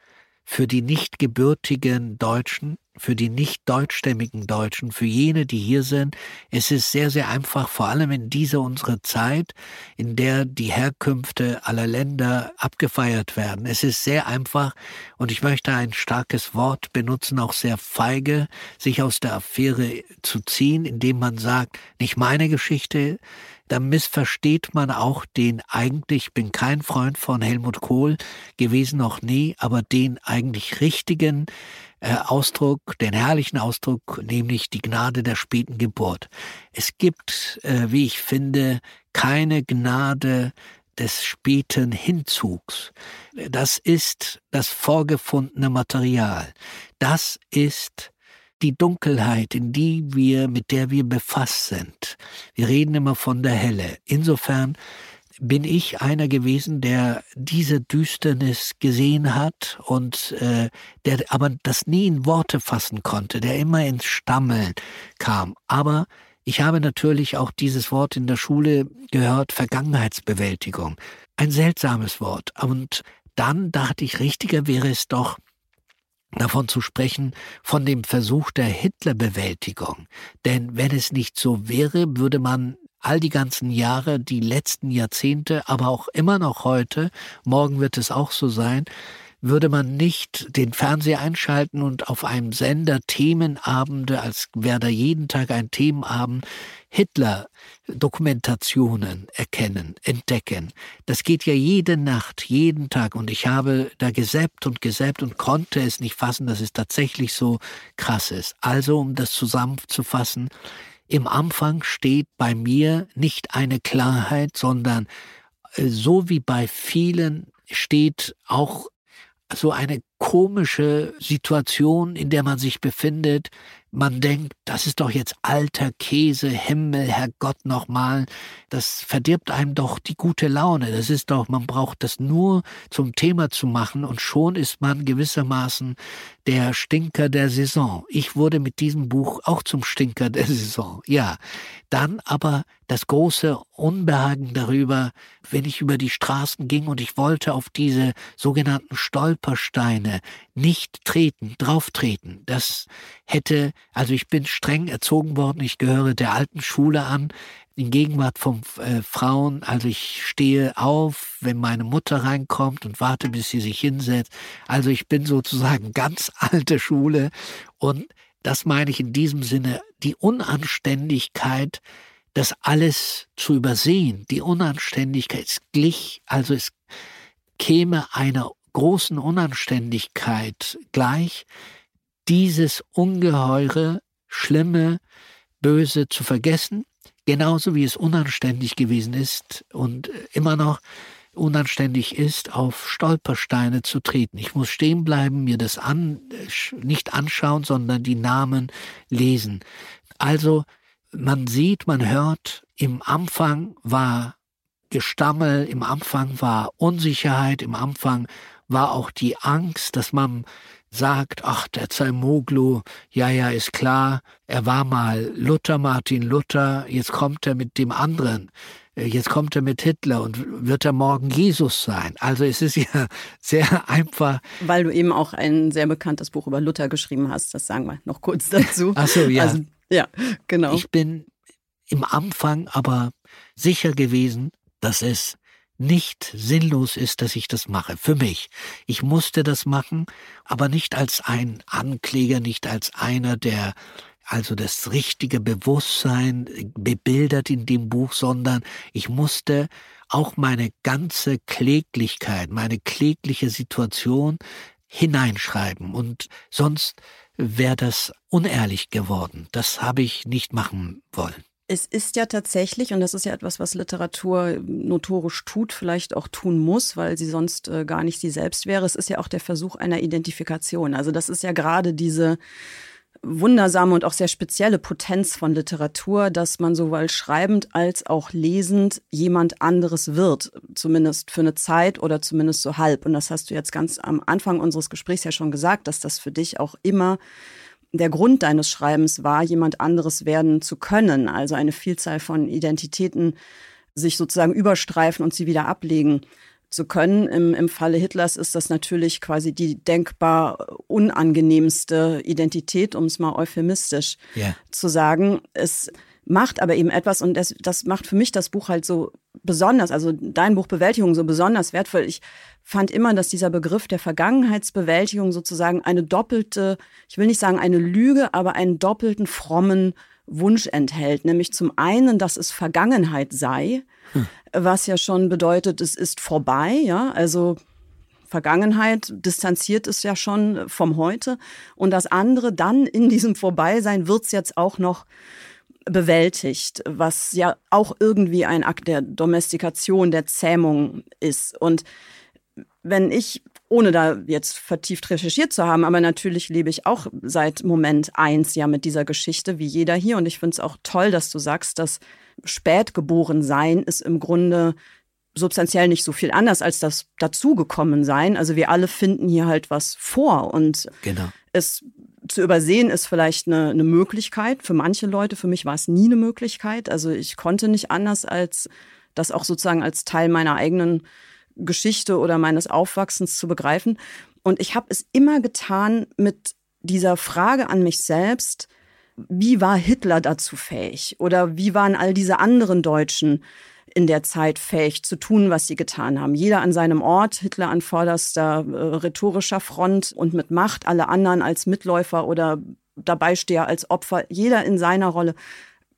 Speaker 3: für die nicht gebürtigen Deutschen für die nicht deutschstämmigen Deutschen, für jene, die hier sind. Es ist sehr, sehr einfach, vor allem in dieser unserer Zeit, in der die Herkünfte aller Länder abgefeiert werden. Es ist sehr einfach, und ich möchte ein starkes Wort benutzen, auch sehr feige, sich aus der Affäre zu ziehen, indem man sagt, nicht meine Geschichte, da missversteht man auch den eigentlich, bin kein Freund von Helmut Kohl gewesen noch nie, aber den eigentlich richtigen Ausdruck, den herrlichen Ausdruck, nämlich die Gnade der späten Geburt. Es gibt, äh, wie ich finde, keine Gnade des späten Hinzugs. Das ist das vorgefundene Material. Das ist die Dunkelheit, in die wir, mit der wir befasst sind. Wir reden immer von der Helle. Insofern bin ich einer gewesen, der diese Düsternis gesehen hat und äh, der aber das nie in Worte fassen konnte, der immer ins Stammeln kam. Aber ich habe natürlich auch dieses Wort in der Schule gehört, Vergangenheitsbewältigung. Ein seltsames Wort. Und dann dachte ich, richtiger wäre es doch, davon zu sprechen, von dem Versuch der Hitlerbewältigung. Denn wenn es nicht so wäre, würde man all die ganzen Jahre, die letzten Jahrzehnte, aber auch immer noch heute, morgen wird es auch so sein, würde man nicht den Fernseher einschalten und auf einem Sender Themenabende, als wäre da jeden Tag ein Themenabend, Hitler-Dokumentationen erkennen, entdecken. Das geht ja jede Nacht, jeden Tag. Und ich habe da gesäppt und gesäppt und konnte es nicht fassen, dass es tatsächlich so krass ist. Also, um das zusammenzufassen, im Anfang steht bei mir nicht eine Klarheit, sondern äh, so wie bei vielen steht auch so eine komische Situation, in der man sich befindet. Man denkt, das ist doch jetzt alter Käse, Himmel, Herrgott nochmal. Das verdirbt einem doch die gute Laune. Das ist doch, man braucht das nur zum Thema zu machen und schon ist man gewissermaßen der Stinker der Saison. Ich wurde mit diesem Buch auch zum Stinker der Saison. Ja. Dann aber das große Unbehagen darüber, wenn ich über die Straßen ging und ich wollte auf diese sogenannten Stolpersteine nicht treten, drauf treten. Das hätte, also ich bin streng erzogen worden, ich gehöre der alten Schule an, in Gegenwart von äh, Frauen, also ich stehe auf, wenn meine Mutter reinkommt und warte, bis sie sich hinsetzt. Also ich bin sozusagen *laughs* ganz alte Schule. Und das meine ich in diesem Sinne, die Unanständigkeit, das alles zu übersehen, die Unanständigkeit, es glich, also es käme einer großen Unanständigkeit gleich, dieses ungeheure, schlimme, böse zu vergessen, genauso wie es unanständig gewesen ist und immer noch unanständig ist, auf Stolpersteine zu treten. Ich muss stehen bleiben, mir das an, nicht anschauen, sondern die Namen lesen. Also man sieht, man hört, im Anfang war Gestammel, im Anfang war Unsicherheit, im Anfang war auch die Angst, dass man sagt, ach, der Zaimoglu, ja, ja, ist klar, er war mal Luther, Martin Luther, jetzt kommt er mit dem anderen, äh, jetzt kommt er mit Hitler und wird er morgen Jesus sein. Also es ist *laughs* ja sehr einfach.
Speaker 2: Weil du eben auch ein sehr bekanntes Buch über Luther geschrieben hast, das sagen wir noch kurz *laughs* dazu.
Speaker 3: Ach so, ja. Also,
Speaker 2: ja, genau.
Speaker 3: Ich bin im Anfang aber sicher gewesen, dass es nicht sinnlos ist, dass ich das mache. Für mich. Ich musste das machen, aber nicht als ein Ankläger, nicht als einer, der also das richtige Bewusstsein bebildert in dem Buch, sondern ich musste auch meine ganze Kläglichkeit, meine klägliche Situation hineinschreiben und sonst wäre das unehrlich geworden. Das habe ich nicht machen wollen
Speaker 2: es ist ja tatsächlich, und das ist ja etwas, was Literatur notorisch tut, vielleicht auch tun muss, weil sie sonst äh, gar nicht sie selbst wäre, es ist ja auch der Versuch einer Identifikation. Also das ist ja gerade diese wundersame und auch sehr spezielle Potenz von Literatur, dass man sowohl schreibend als auch lesend jemand anderes wird, zumindest für eine Zeit oder zumindest so halb. Und das hast du jetzt ganz am Anfang unseres Gesprächs ja schon gesagt, dass das für dich auch immer der Grund deines Schreibens war, jemand anderes werden zu können, also eine Vielzahl von Identitäten sich sozusagen überstreifen und sie wieder ablegen zu können. Im, Im Falle Hitlers ist das natürlich quasi die denkbar unangenehmste Identität, um es mal euphemistisch yeah. zu sagen. Es macht aber eben etwas und das, das macht für mich das Buch halt so besonders, also dein Buch Bewältigung so besonders wertvoll. Ich fand immer, dass dieser Begriff der Vergangenheitsbewältigung sozusagen eine doppelte, ich will nicht sagen eine Lüge, aber einen doppelten frommen Wunsch enthält. Nämlich zum einen, dass es Vergangenheit sei, hm. was ja schon bedeutet, es ist vorbei, ja, also Vergangenheit distanziert es ja schon vom Heute. Und das andere, dann in diesem Vorbeisein wird es jetzt auch noch bewältigt, was ja auch irgendwie ein Akt der Domestikation, der Zähmung ist. Und wenn ich, ohne da jetzt vertieft recherchiert zu haben, aber natürlich lebe ich auch seit Moment eins ja mit dieser Geschichte, wie jeder hier. Und ich finde es auch toll, dass du sagst, dass spätgeboren sein ist im Grunde substanziell nicht so viel anders als das dazugekommen sein. Also wir alle finden hier halt was vor und genau. es zu übersehen ist vielleicht eine, eine Möglichkeit für manche Leute. Für mich war es nie eine Möglichkeit. Also ich konnte nicht anders als das auch sozusagen als Teil meiner eigenen Geschichte oder meines Aufwachsens zu begreifen. Und ich habe es immer getan mit dieser Frage an mich selbst, wie war Hitler dazu fähig? Oder wie waren all diese anderen Deutschen in der Zeit fähig zu tun, was sie getan haben? Jeder an seinem Ort, Hitler an vorderster äh, rhetorischer Front und mit Macht, alle anderen als Mitläufer oder Dabeisteher als Opfer, jeder in seiner Rolle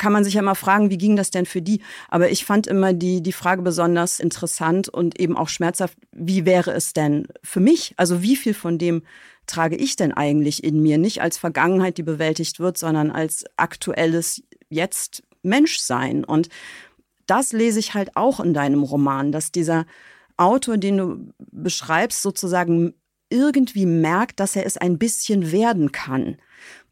Speaker 2: kann man sich ja mal fragen, wie ging das denn für die? Aber ich fand immer die, die Frage besonders interessant und eben auch schmerzhaft, wie wäre es denn für mich? Also wie viel von dem trage ich denn eigentlich in mir? Nicht als Vergangenheit, die bewältigt wird, sondern als aktuelles Jetzt Menschsein. Und das lese ich halt auch in deinem Roman, dass dieser Autor, den du beschreibst, sozusagen irgendwie merkt, dass er es ein bisschen werden kann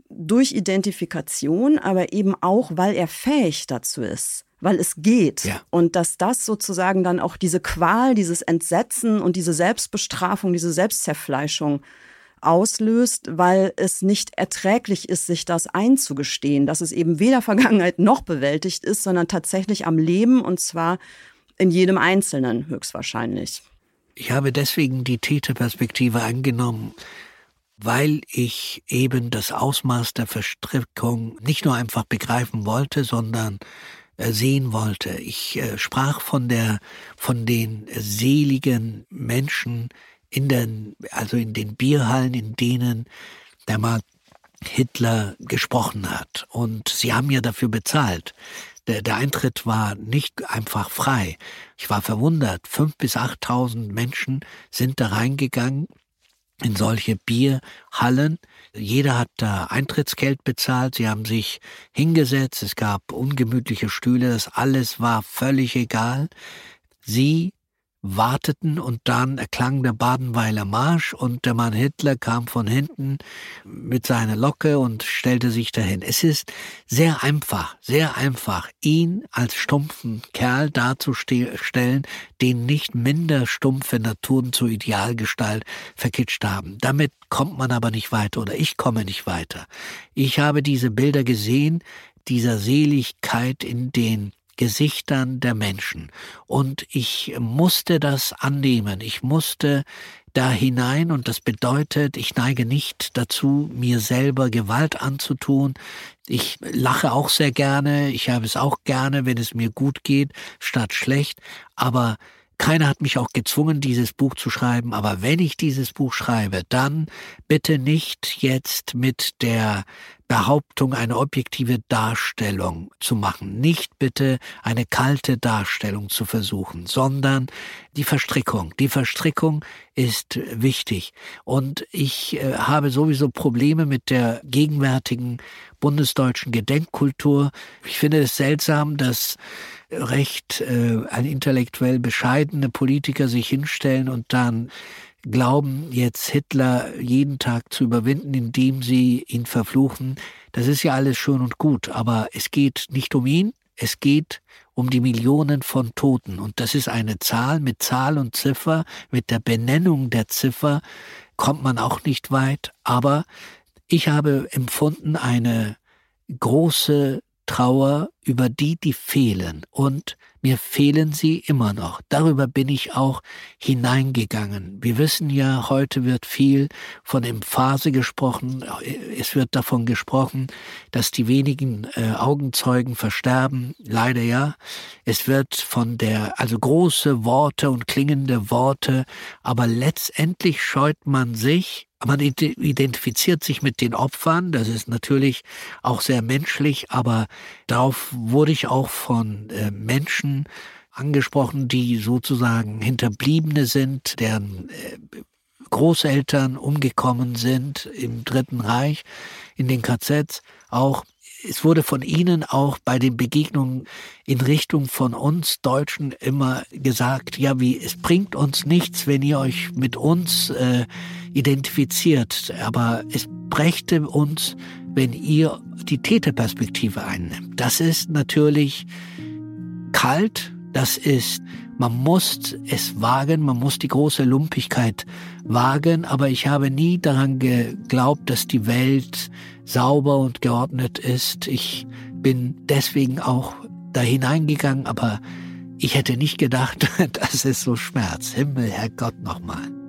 Speaker 2: durch Identifikation, aber eben auch, weil er fähig dazu ist, weil es geht. Ja. Und dass das sozusagen dann auch diese Qual, dieses Entsetzen und diese Selbstbestrafung, diese Selbstzerfleischung auslöst, weil es nicht erträglich ist, sich das einzugestehen, dass es eben weder *laughs* Vergangenheit noch bewältigt ist, sondern tatsächlich am Leben und zwar in jedem Einzelnen höchstwahrscheinlich.
Speaker 3: Ich habe deswegen die Täterperspektive angenommen, weil ich eben das Ausmaß der Verstrickung nicht nur einfach begreifen wollte, sondern äh, sehen wollte. Ich äh, sprach von der, von den seligen Menschen in den, also in den Bierhallen, in denen der Mark Hitler gesprochen hat. Und sie haben ja dafür bezahlt. Der, der Eintritt war nicht einfach frei. Ich war verwundert. Fünf bis achttausend Menschen sind da reingegangen in solche Bierhallen. Jeder hat da Eintrittsgeld bezahlt, sie haben sich hingesetzt, es gab ungemütliche Stühle, das alles war völlig egal. Sie warteten und dann erklang der Badenweiler Marsch und der Mann Hitler kam von hinten mit seiner Locke und stellte sich dahin. Es ist sehr einfach, sehr einfach, ihn als stumpfen Kerl darzustellen, den nicht minder stumpfe Naturen zur Idealgestalt verkitscht haben. Damit kommt man aber nicht weiter oder ich komme nicht weiter. Ich habe diese Bilder gesehen, dieser Seligkeit in den Gesichtern der Menschen. Und ich musste das annehmen. Ich musste da hinein und das bedeutet, ich neige nicht dazu, mir selber Gewalt anzutun. Ich lache auch sehr gerne. Ich habe es auch gerne, wenn es mir gut geht, statt schlecht. Aber keiner hat mich auch gezwungen, dieses Buch zu schreiben, aber wenn ich dieses Buch schreibe, dann bitte nicht jetzt mit der Behauptung, eine objektive Darstellung zu machen. Nicht bitte eine kalte Darstellung zu versuchen, sondern die Verstrickung. Die Verstrickung ist wichtig. Und ich äh, habe sowieso Probleme mit der gegenwärtigen bundesdeutschen Gedenkkultur. Ich finde es seltsam, dass recht äh, ein intellektuell bescheidene Politiker sich hinstellen und dann glauben, jetzt Hitler jeden Tag zu überwinden, indem sie ihn verfluchen, das ist ja alles schön und gut, aber es geht nicht um ihn, es geht um die Millionen von Toten. Und das ist eine Zahl mit Zahl und Ziffer, mit der Benennung der Ziffer kommt man auch nicht weit. Aber ich habe empfunden eine große Trauer über die, die fehlen. Und mir fehlen sie immer noch. Darüber bin ich auch hineingegangen. Wir wissen ja, heute wird viel von Emphase gesprochen. Es wird davon gesprochen, dass die wenigen äh, Augenzeugen versterben. Leider ja. Es wird von der, also große Worte und klingende Worte, aber letztendlich scheut man sich, man identifiziert sich mit den Opfern, das ist natürlich auch sehr menschlich, aber darauf wurde ich auch von äh, Menschen angesprochen, die sozusagen Hinterbliebene sind, deren äh, Großeltern umgekommen sind im Dritten Reich, in den KZs, auch es wurde von Ihnen auch bei den Begegnungen in Richtung von uns Deutschen immer gesagt, ja, wie es bringt uns nichts, wenn ihr euch mit uns äh, identifiziert, aber es brächte uns, wenn ihr die Täterperspektive einnimmt. Das ist natürlich kalt, das ist, man muss es wagen, man muss die große Lumpigkeit wagen, aber ich habe nie daran geglaubt, dass die Welt sauber und geordnet ist. Ich bin deswegen auch da hineingegangen, aber ich hätte nicht gedacht, *laughs* dass es so schmerzt. Himmel, Herrgott nochmal.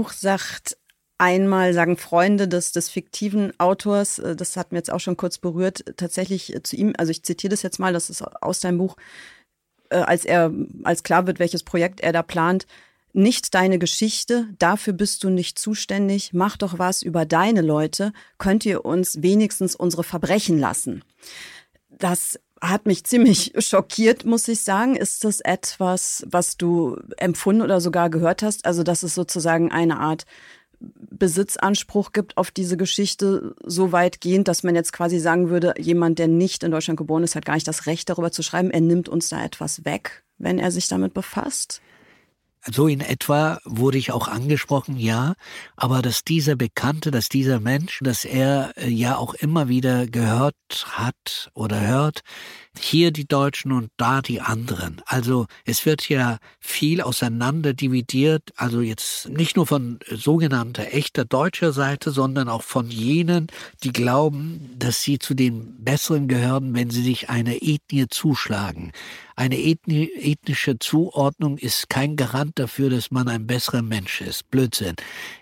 Speaker 2: Buch sagt einmal, sagen Freunde des, des fiktiven Autors, äh, das hat mir jetzt auch schon kurz berührt, tatsächlich zu ihm, also ich zitiere das jetzt mal, das ist aus deinem Buch, äh, als er, als klar wird, welches Projekt er da plant, nicht deine Geschichte, dafür bist du nicht zuständig, mach doch was über deine Leute, könnt ihr uns wenigstens unsere Verbrechen lassen. Das hat mich ziemlich *laughs* schockiert, muss ich sagen. Ist das etwas, was du empfunden oder sogar gehört hast? Also, dass es sozusagen eine Art Besitzanspruch gibt auf diese Geschichte so weitgehend, dass man jetzt quasi sagen würde, jemand, der nicht in Deutschland geboren ist, hat gar nicht das Recht darüber zu schreiben. Er nimmt uns da etwas weg, wenn er sich damit befasst.
Speaker 3: So in etwa wurde ich auch angesprochen, ja, aber dass dieser Bekannte, dass dieser Mensch, dass er äh, ja auch immer wieder gehört hat oder hört, hier die Deutschen und da die anderen. Also es wird ja viel auseinander dividiert, also jetzt nicht nur von sogenannter echter deutscher Seite, sondern auch von jenen, die glauben, dass sie zu den Besseren gehören, wenn sie sich einer Ethnie zuschlagen. Eine ethni ethnische Zuordnung ist kein Garant dafür, dass man ein besserer Mensch ist. Blödsinn.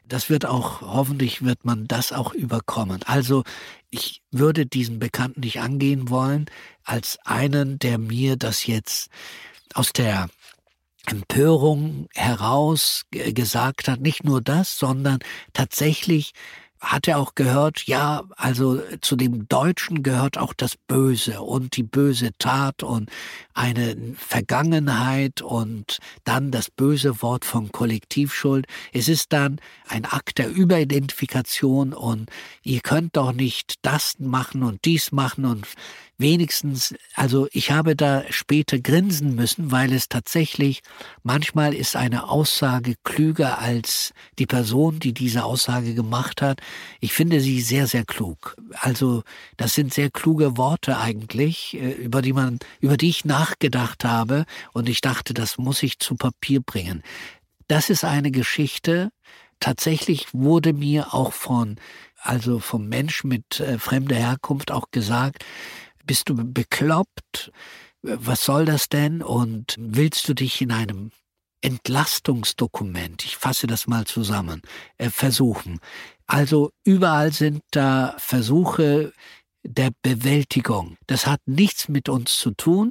Speaker 3: Das wird auch, hoffentlich wird man das auch überkommen. Also ich würde diesen Bekannten nicht angehen wollen als einen, der mir das jetzt aus der Empörung heraus gesagt hat. Nicht nur das, sondern tatsächlich hat er auch gehört, ja, also zu dem Deutschen gehört auch das Böse und die böse Tat und eine Vergangenheit und dann das böse Wort von Kollektivschuld. Es ist dann ein Akt der Überidentifikation und ihr könnt doch nicht das machen und dies machen und wenigstens, also ich habe da später grinsen müssen, weil es tatsächlich manchmal ist eine Aussage klüger als die Person, die diese Aussage gemacht hat. Ich finde sie sehr, sehr klug. Also das sind sehr kluge Worte eigentlich, äh, über die man, über die ich nachgedacht habe und ich dachte, das muss ich zu Papier bringen. Das ist eine Geschichte, tatsächlich wurde mir auch von also vom Mensch mit äh, fremder Herkunft auch gesagt, bist du bekloppt? Was soll das denn? Und willst du dich in einem Entlastungsdokument, ich fasse das mal zusammen, äh, versuchen? Also überall sind da Versuche der Bewältigung. Das hat nichts mit uns zu tun.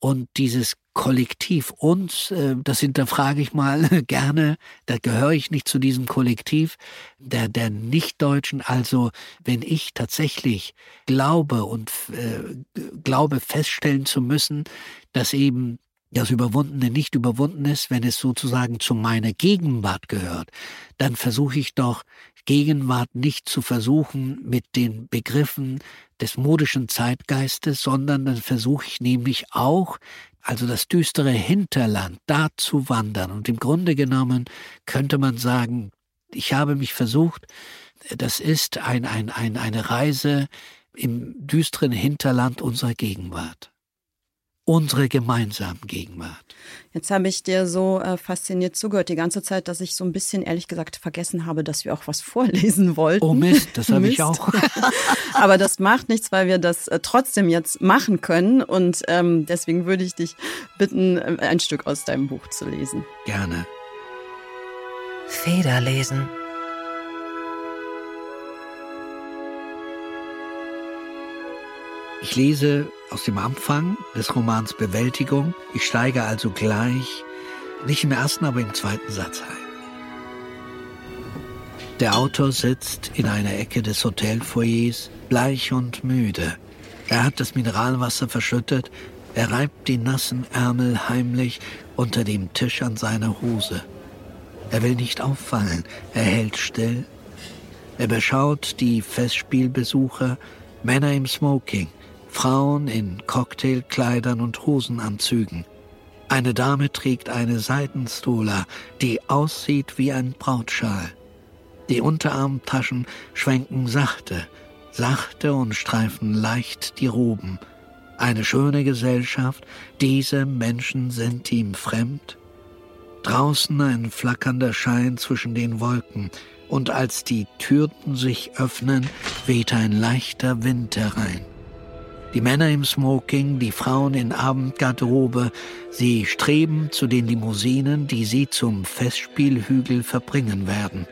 Speaker 3: Und dieses Kollektiv uns, äh, das hinterfrage ich mal *laughs* gerne, da gehöre ich nicht zu diesem Kollektiv der, der Nichtdeutschen. Also wenn ich tatsächlich glaube und äh, glaube feststellen zu müssen, dass eben das Überwundene nicht überwunden ist, wenn es sozusagen zu meiner Gegenwart gehört, dann versuche ich doch Gegenwart nicht zu versuchen mit den Begriffen des modischen Zeitgeistes, sondern dann versuche ich nämlich auch also das düstere Hinterland, da zu wandern. Und im Grunde genommen könnte man sagen, ich habe mich versucht, das ist ein, ein, ein, eine Reise im düsteren Hinterland unserer Gegenwart unsere gemeinsame Gegenwart.
Speaker 2: Jetzt habe ich dir so äh, fasziniert zugehört die ganze Zeit, dass ich so ein bisschen ehrlich gesagt vergessen habe, dass wir auch was *laughs* vorlesen wollten.
Speaker 3: Oh Mist, das habe ich auch. *laughs*
Speaker 2: Aber das macht nichts, weil wir das äh, trotzdem jetzt machen können. Und ähm, deswegen würde ich dich bitten, äh, ein Stück aus deinem Buch zu lesen.
Speaker 3: Gerne.
Speaker 1: Federlesen.
Speaker 3: Ich lese aus dem Anfang des Romans Bewältigung. Ich steige also gleich, nicht im ersten, aber im zweiten Satz ein. Der Autor sitzt in einer Ecke des Hotelfoyers, bleich und müde. Er hat das Mineralwasser verschüttet, er reibt die nassen Ärmel heimlich unter dem Tisch an seiner Hose. Er will nicht auffallen, er hält still. Er beschaut die Festspielbesucher, Männer im Smoking, Frauen in Cocktailkleidern und Hosenanzügen. Eine Dame trägt eine Seidenstola, die aussieht wie ein Brautschal. Die Unterarmtaschen schwenken sachte, sachte und streifen leicht die Roben. Eine schöne Gesellschaft, diese Menschen sind ihm fremd. Draußen ein flackernder Schein zwischen den Wolken, und als die Türen sich öffnen, weht ein leichter Wind herein. Die Männer im Smoking, die Frauen in Abendgarderobe, sie streben zu den Limousinen, die sie zum Festspielhügel verbringen werden.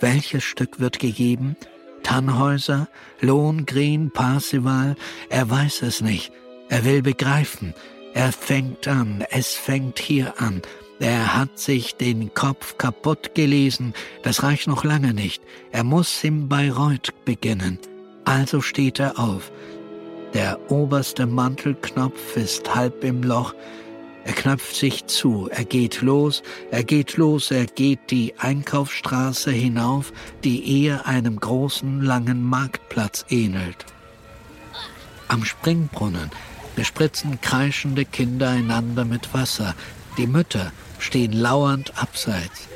Speaker 3: Welches Stück wird gegeben? Tannhäuser, Lohengrin, Parsival? Er weiß es nicht. Er will begreifen. Er fängt an, es fängt hier an. Er hat sich den Kopf kaputt gelesen. Das reicht noch lange nicht. Er muss im Bayreuth beginnen. Also steht er auf. Der oberste Mantelknopf ist halb im Loch. Er knöpft sich zu, er geht los, er geht los, er geht die Einkaufsstraße hinauf, die eher einem großen, langen Marktplatz ähnelt. Am Springbrunnen bespritzen kreischende Kinder einander mit Wasser. Die Mütter stehen lauernd abseits.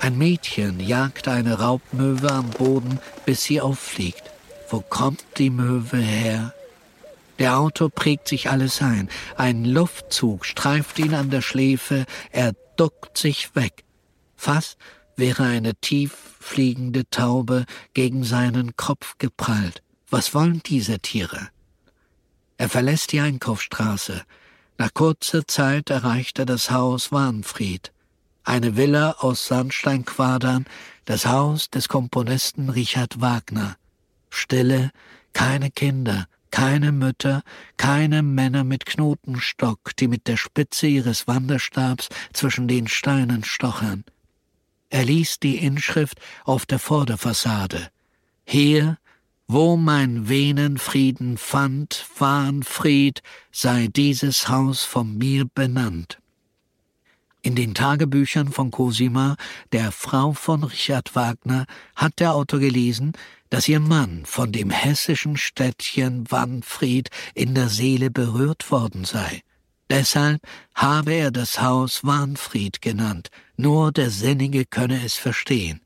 Speaker 3: Ein Mädchen jagt eine Raubmöwe am Boden, bis sie auffliegt. Wo kommt die Möwe her? Der Autor prägt sich alles ein. Ein Luftzug streift ihn an der Schläfe, er duckt sich weg. Fast wäre eine tief fliegende Taube gegen seinen Kopf geprallt. Was wollen diese Tiere? Er verlässt die Einkaufsstraße. Nach kurzer Zeit erreicht er das Haus Warnfried. Eine Villa aus Sandsteinquadern, das Haus des Komponisten Richard Wagner. Stille, keine Kinder, keine Mütter, keine Männer mit Knotenstock, die mit der Spitze ihres Wanderstabs zwischen den Steinen stochern. Er ließ die Inschrift auf der Vorderfassade. Hier, wo mein Venen Frieden fand, Wahnfried, sei dieses Haus von mir benannt. In den Tagebüchern von Cosima, der Frau von Richard Wagner, hat der Autor gelesen, dass ihr Mann von dem hessischen Städtchen Wanfried in der Seele berührt worden sei. Deshalb habe er das Haus Wanfried genannt, nur der Sinnige könne es verstehen.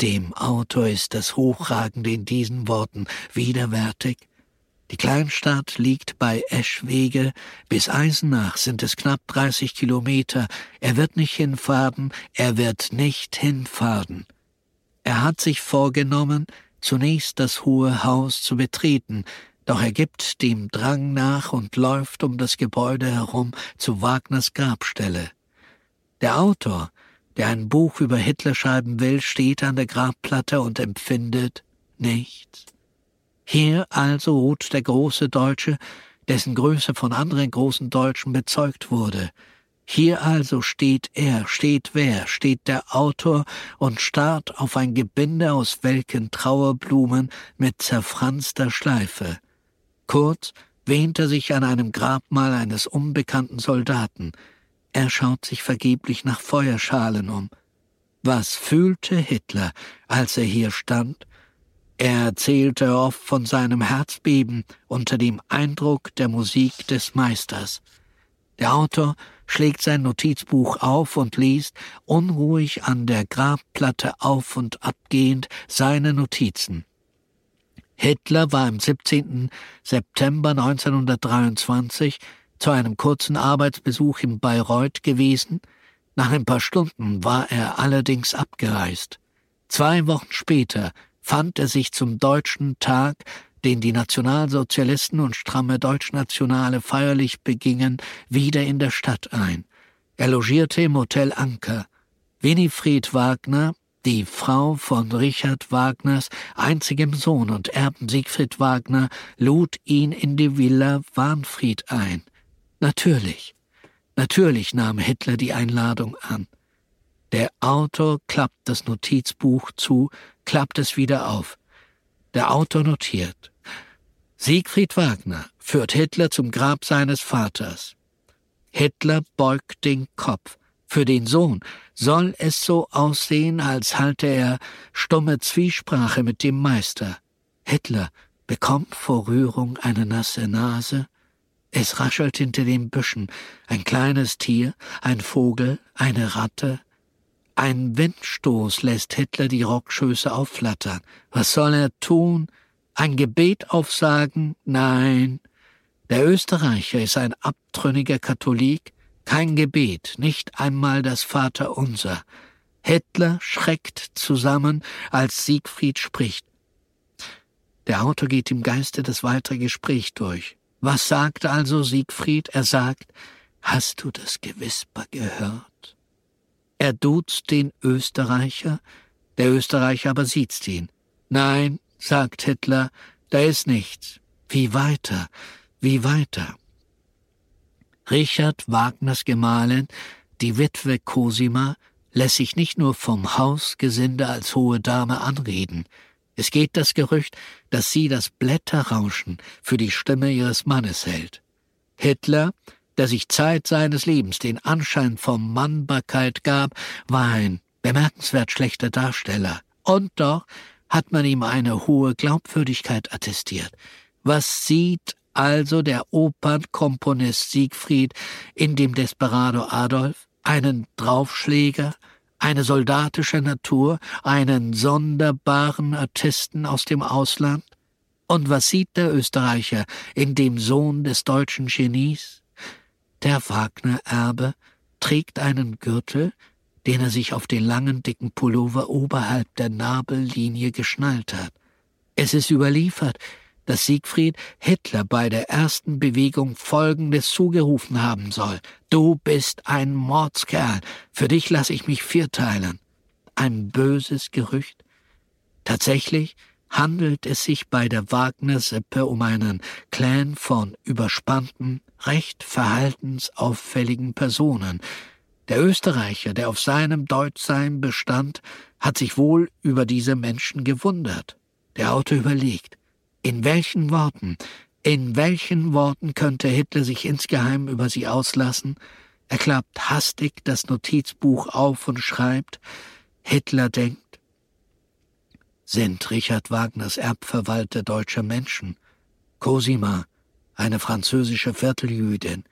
Speaker 3: Dem Autor ist das Hochragende in diesen Worten widerwärtig. Die Kleinstadt liegt bei Eschwege. Bis Eisenach sind es knapp 30 Kilometer. Er wird nicht hinfahren, er wird nicht hinfahren. Er hat sich vorgenommen, zunächst das hohe Haus zu betreten, doch er gibt dem Drang nach und läuft um das Gebäude herum zu Wagners Grabstelle. Der Autor, der ein Buch über Hitler schreiben will, steht an der Grabplatte und empfindet nichts. Hier also ruht der große Deutsche, dessen Größe von anderen großen Deutschen bezeugt wurde. Hier also steht er, steht wer, steht der Autor und starrt auf ein Gebinde aus welken Trauerblumen mit zerfranster Schleife. Kurz wähnt er sich an einem Grabmal eines unbekannten Soldaten. Er schaut sich vergeblich nach Feuerschalen um. Was fühlte Hitler, als er hier stand? Er erzählte oft von seinem Herzbeben unter dem Eindruck der Musik des Meisters. Der Autor schlägt sein Notizbuch auf und liest, unruhig an der Grabplatte auf und abgehend, seine Notizen. Hitler war am 17. September 1923 zu einem kurzen Arbeitsbesuch in Bayreuth gewesen. Nach ein paar Stunden war er allerdings abgereist. Zwei Wochen später fand er sich zum Deutschen Tag, den die Nationalsozialisten und stramme Deutschnationale feierlich begingen, wieder in der Stadt ein. Er logierte im Hotel Anker. Winifred Wagner, die Frau von Richard Wagners einzigem Sohn und Erben Siegfried Wagner, lud ihn in die Villa Warnfried ein. Natürlich, natürlich nahm Hitler die Einladung an. Der Autor klappt das Notizbuch zu, klappt es wieder auf. Der Autor notiert. Siegfried Wagner führt Hitler zum Grab seines Vaters. Hitler beugt den Kopf. Für den Sohn soll es so aussehen, als halte er stumme Zwiesprache mit dem Meister. Hitler bekommt vor Rührung eine nasse Nase. Es raschelt hinter den Büschen ein kleines Tier, ein Vogel, eine Ratte, ein Windstoß lässt Hitler die Rockschöße aufflattern. Was soll er tun? Ein Gebet aufsagen? Nein. Der Österreicher ist ein abtrünniger Katholik. Kein Gebet, nicht einmal das Vaterunser. Hitler schreckt zusammen, als Siegfried spricht. Der Autor geht im Geiste das weitere Gespräch durch. Was sagt also Siegfried? Er sagt, hast du das Gewisper gehört? Er duzt den Österreicher, der Österreicher aber sieht's ihn. Nein, sagt Hitler, da ist nichts. Wie weiter, wie weiter? Richard Wagners Gemahlin, die Witwe Cosima, lässt sich nicht nur vom Hausgesinde als hohe Dame anreden. Es geht das Gerücht, dass sie das Blätterrauschen für die Stimme ihres Mannes hält. Hitler der sich Zeit seines Lebens den Anschein von Mannbarkeit gab, war ein bemerkenswert schlechter Darsteller. Und doch hat man ihm eine hohe Glaubwürdigkeit attestiert. Was sieht also der Opernkomponist Siegfried in dem Desperado Adolf? Einen Draufschläger, eine soldatische Natur, einen sonderbaren Artisten aus dem Ausland? Und was sieht der Österreicher in dem Sohn des deutschen Genies? Der Wagner-Erbe trägt einen Gürtel, den er sich auf den langen, dicken Pullover oberhalb der Nabellinie geschnallt hat. Es ist überliefert, dass Siegfried Hitler bei der ersten Bewegung Folgendes zugerufen haben soll. Du bist ein Mordskerl, für dich lasse ich mich vierteilen. Ein böses Gerücht? Tatsächlich handelt es sich bei der Wagner-Sippe um einen Clan von überspannten, recht verhaltensauffälligen Personen. Der Österreicher, der auf seinem Deutschsein bestand, hat sich wohl über diese Menschen gewundert. Der Autor überlegt, in welchen Worten, in welchen Worten könnte Hitler sich insgeheim über sie auslassen? Er klappt hastig das Notizbuch auf und schreibt, Hitler denkt, sind Richard Wagners Erbverwalter deutscher Menschen, Cosima, eine französische Vierteljüdin,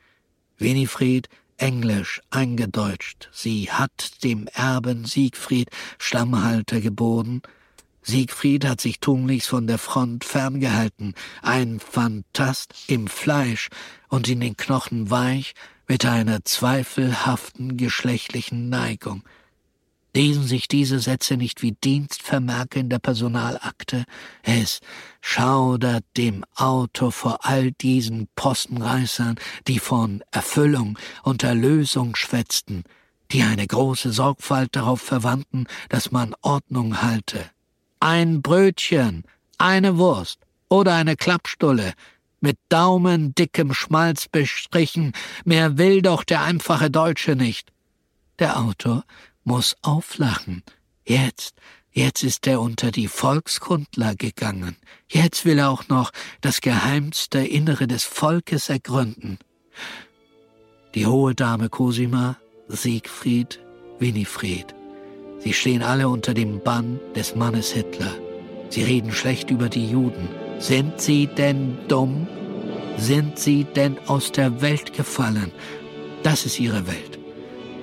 Speaker 3: Winifred, englisch eingedeutscht, sie hat dem Erben Siegfried Stammhalter geboren, Siegfried hat sich tunlichst von der Front ferngehalten, ein Phantast im Fleisch und in den Knochen weich, mit einer zweifelhaften geschlechtlichen Neigung. Lesen sich diese Sätze nicht wie Dienstvermerke in der Personalakte? Es schaudert dem Autor vor all diesen Postenreißern, die von Erfüllung und Erlösung schwätzten, die eine große Sorgfalt darauf verwandten, dass man Ordnung halte. Ein Brötchen, eine Wurst oder eine Klappstulle, mit daumendickem Schmalz bestrichen, mehr will doch der einfache Deutsche nicht. Der Autor muss auflachen. Jetzt, jetzt ist er unter die Volkskundler gegangen. Jetzt will er auch noch das geheimste Innere des Volkes ergründen. Die hohe Dame Cosima, Siegfried, Winifred. Sie stehen alle unter dem Bann des Mannes Hitler. Sie reden schlecht über die Juden. Sind sie denn dumm? Sind sie denn aus der Welt gefallen? Das ist ihre Welt.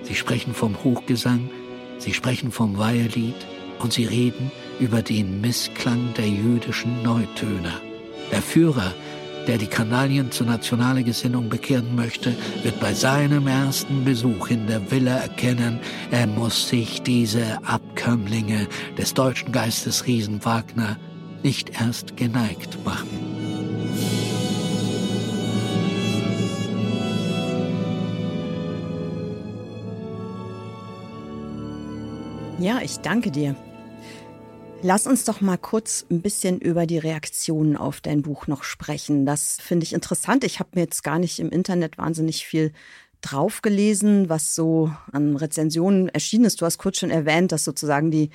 Speaker 3: Sie sprechen vom Hochgesang, sie sprechen vom Weiherlied und sie reden über den Missklang der jüdischen Neutöner. Der Führer, der die Kanalien zur nationalen Gesinnung bekehren möchte, wird bei seinem ersten Besuch in der Villa erkennen, er muss sich diese Abkömmlinge des deutschen Geistes Riesen Wagner nicht erst geneigt machen.
Speaker 2: Ja, ich danke dir. Lass uns doch mal kurz ein bisschen über die Reaktionen auf dein Buch noch sprechen. Das finde ich interessant. Ich habe mir jetzt gar nicht im Internet wahnsinnig viel draufgelesen, was so an Rezensionen erschienen ist. Du hast kurz schon erwähnt, dass sozusagen die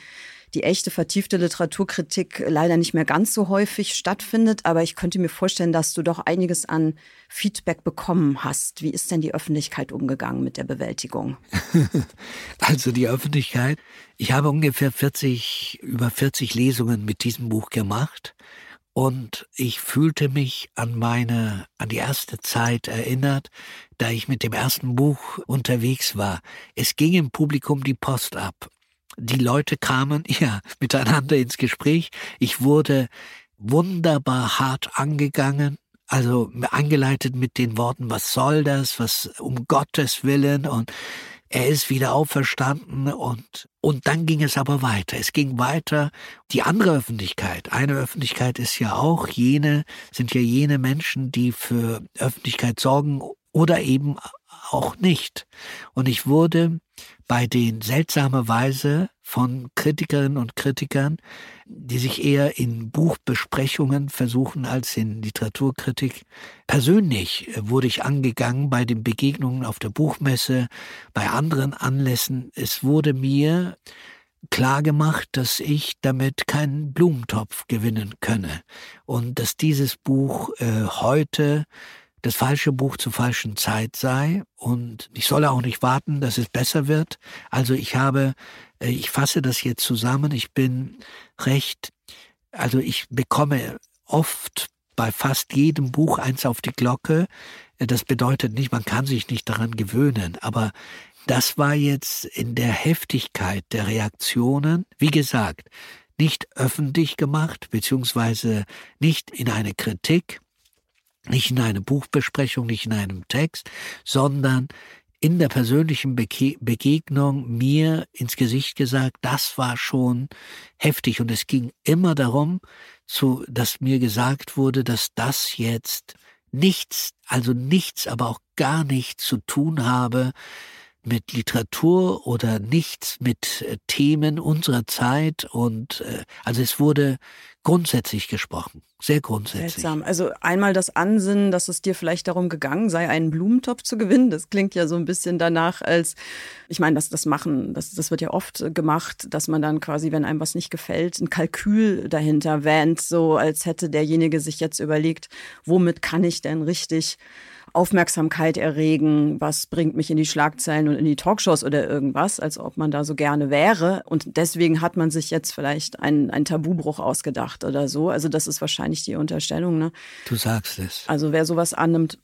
Speaker 2: die echte vertiefte Literaturkritik leider nicht mehr ganz so häufig stattfindet. Aber ich könnte mir vorstellen, dass du doch einiges an Feedback bekommen hast. Wie ist denn die Öffentlichkeit umgegangen mit der Bewältigung? *laughs*
Speaker 3: Also die Öffentlichkeit, ich habe ungefähr 40, über 40 Lesungen mit diesem Buch gemacht. Und ich fühlte mich an meine, an die erste Zeit erinnert, da ich mit dem ersten Buch unterwegs war. Es ging im Publikum die Post ab die Leute kamen *laughs* ja miteinander ins Gespräch. Ich wurde wunderbar hart angegangen, also angeleitet mit den Worten, was soll das, was um Gottes Willen und er ist wieder auferstanden und, und dann ging es aber weiter. Es ging weiter. Die andere Öffentlichkeit, eine Öffentlichkeit ist ja auch jene, sind ja jene Menschen, die für Öffentlichkeit sorgen oder eben auch nicht. Und ich wurde bei den seltsamerweise von Kritikerinnen und Kritikern, die sich eher in Buchbesprechungen versuchen als in Literaturkritik. Persönlich wurde ich angegangen bei den Begegnungen auf der Buchmesse, bei anderen Anlässen. Es wurde mir klar gemacht, dass ich damit keinen Blumentopf gewinnen könne und dass dieses Buch äh, heute das falsche Buch zur falschen Zeit sei und ich solle auch nicht warten, dass es besser wird. Also ich habe, äh, ich fasse das jetzt zusammen, ich bin recht, also ich bekomme oft bei fast jedem Buch eins auf die Glocke. Äh, das bedeutet nicht, man kann sich nicht daran gewöhnen, aber das war jetzt in der Heftigkeit der Reaktionen, wie gesagt, nicht öffentlich gemacht, beziehungsweise nicht in eine Kritik, nicht in eine Buchbesprechung, nicht in einem Text, sondern in der persönlichen Bege Begegnung mir ins Gesicht gesagt, das war schon heftig. Und es ging immer darum, zu, dass mir gesagt wurde, dass das jetzt nichts, also nichts, aber auch gar nichts zu tun habe mit Literatur oder nichts mit äh, Themen unserer Zeit und äh, also es wurde grundsätzlich gesprochen, sehr grundsätzlich.
Speaker 2: Seltsam. Also einmal das Ansinnen, dass es dir vielleicht darum gegangen sei, einen Blumentopf zu gewinnen. Das klingt ja so ein bisschen danach, als ich meine, das, das machen, das, das wird ja oft gemacht, dass man dann quasi, wenn einem was nicht gefällt, ein Kalkül dahinter wähnt, so als hätte derjenige sich jetzt überlegt, womit kann ich denn richtig Aufmerksamkeit erregen, was bringt mich in die Schlagzeilen und in die Talkshows oder irgendwas, als ob man da so gerne wäre. Und deswegen hat man sich jetzt vielleicht einen, einen Tabubruch ausgedacht oder so. Also das ist wahrscheinlich die Unterstellung. Ne?
Speaker 3: Du sagst es.
Speaker 2: Also wer sowas annimmt,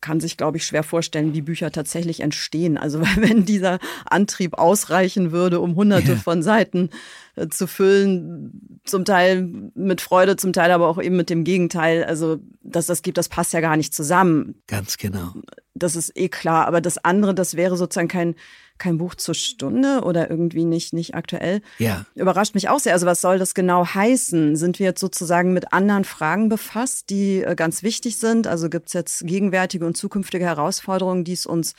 Speaker 2: kann sich, glaube ich, schwer vorstellen, wie Bücher tatsächlich entstehen. Also *laughs* wenn dieser Antrieb ausreichen würde, um hunderte ja. von Seiten äh, zu füllen, zum Teil mit Freude, zum Teil aber auch eben mit dem Gegenteil. Also, dass das gibt, das passt ja gar nicht zusammen.
Speaker 3: Ganz genau.
Speaker 2: Das ist eh klar. Aber das andere, das wäre sozusagen kein, kein Buch zur Stunde oder irgendwie nicht, nicht aktuell.
Speaker 3: Ja.
Speaker 2: Überrascht mich auch sehr. Also was soll das genau heißen? Sind wir jetzt sozusagen mit anderen Fragen befasst, die äh, ganz wichtig sind? Also gibt es jetzt gegenwärtige und zukünftige Herausforderungen, die es uns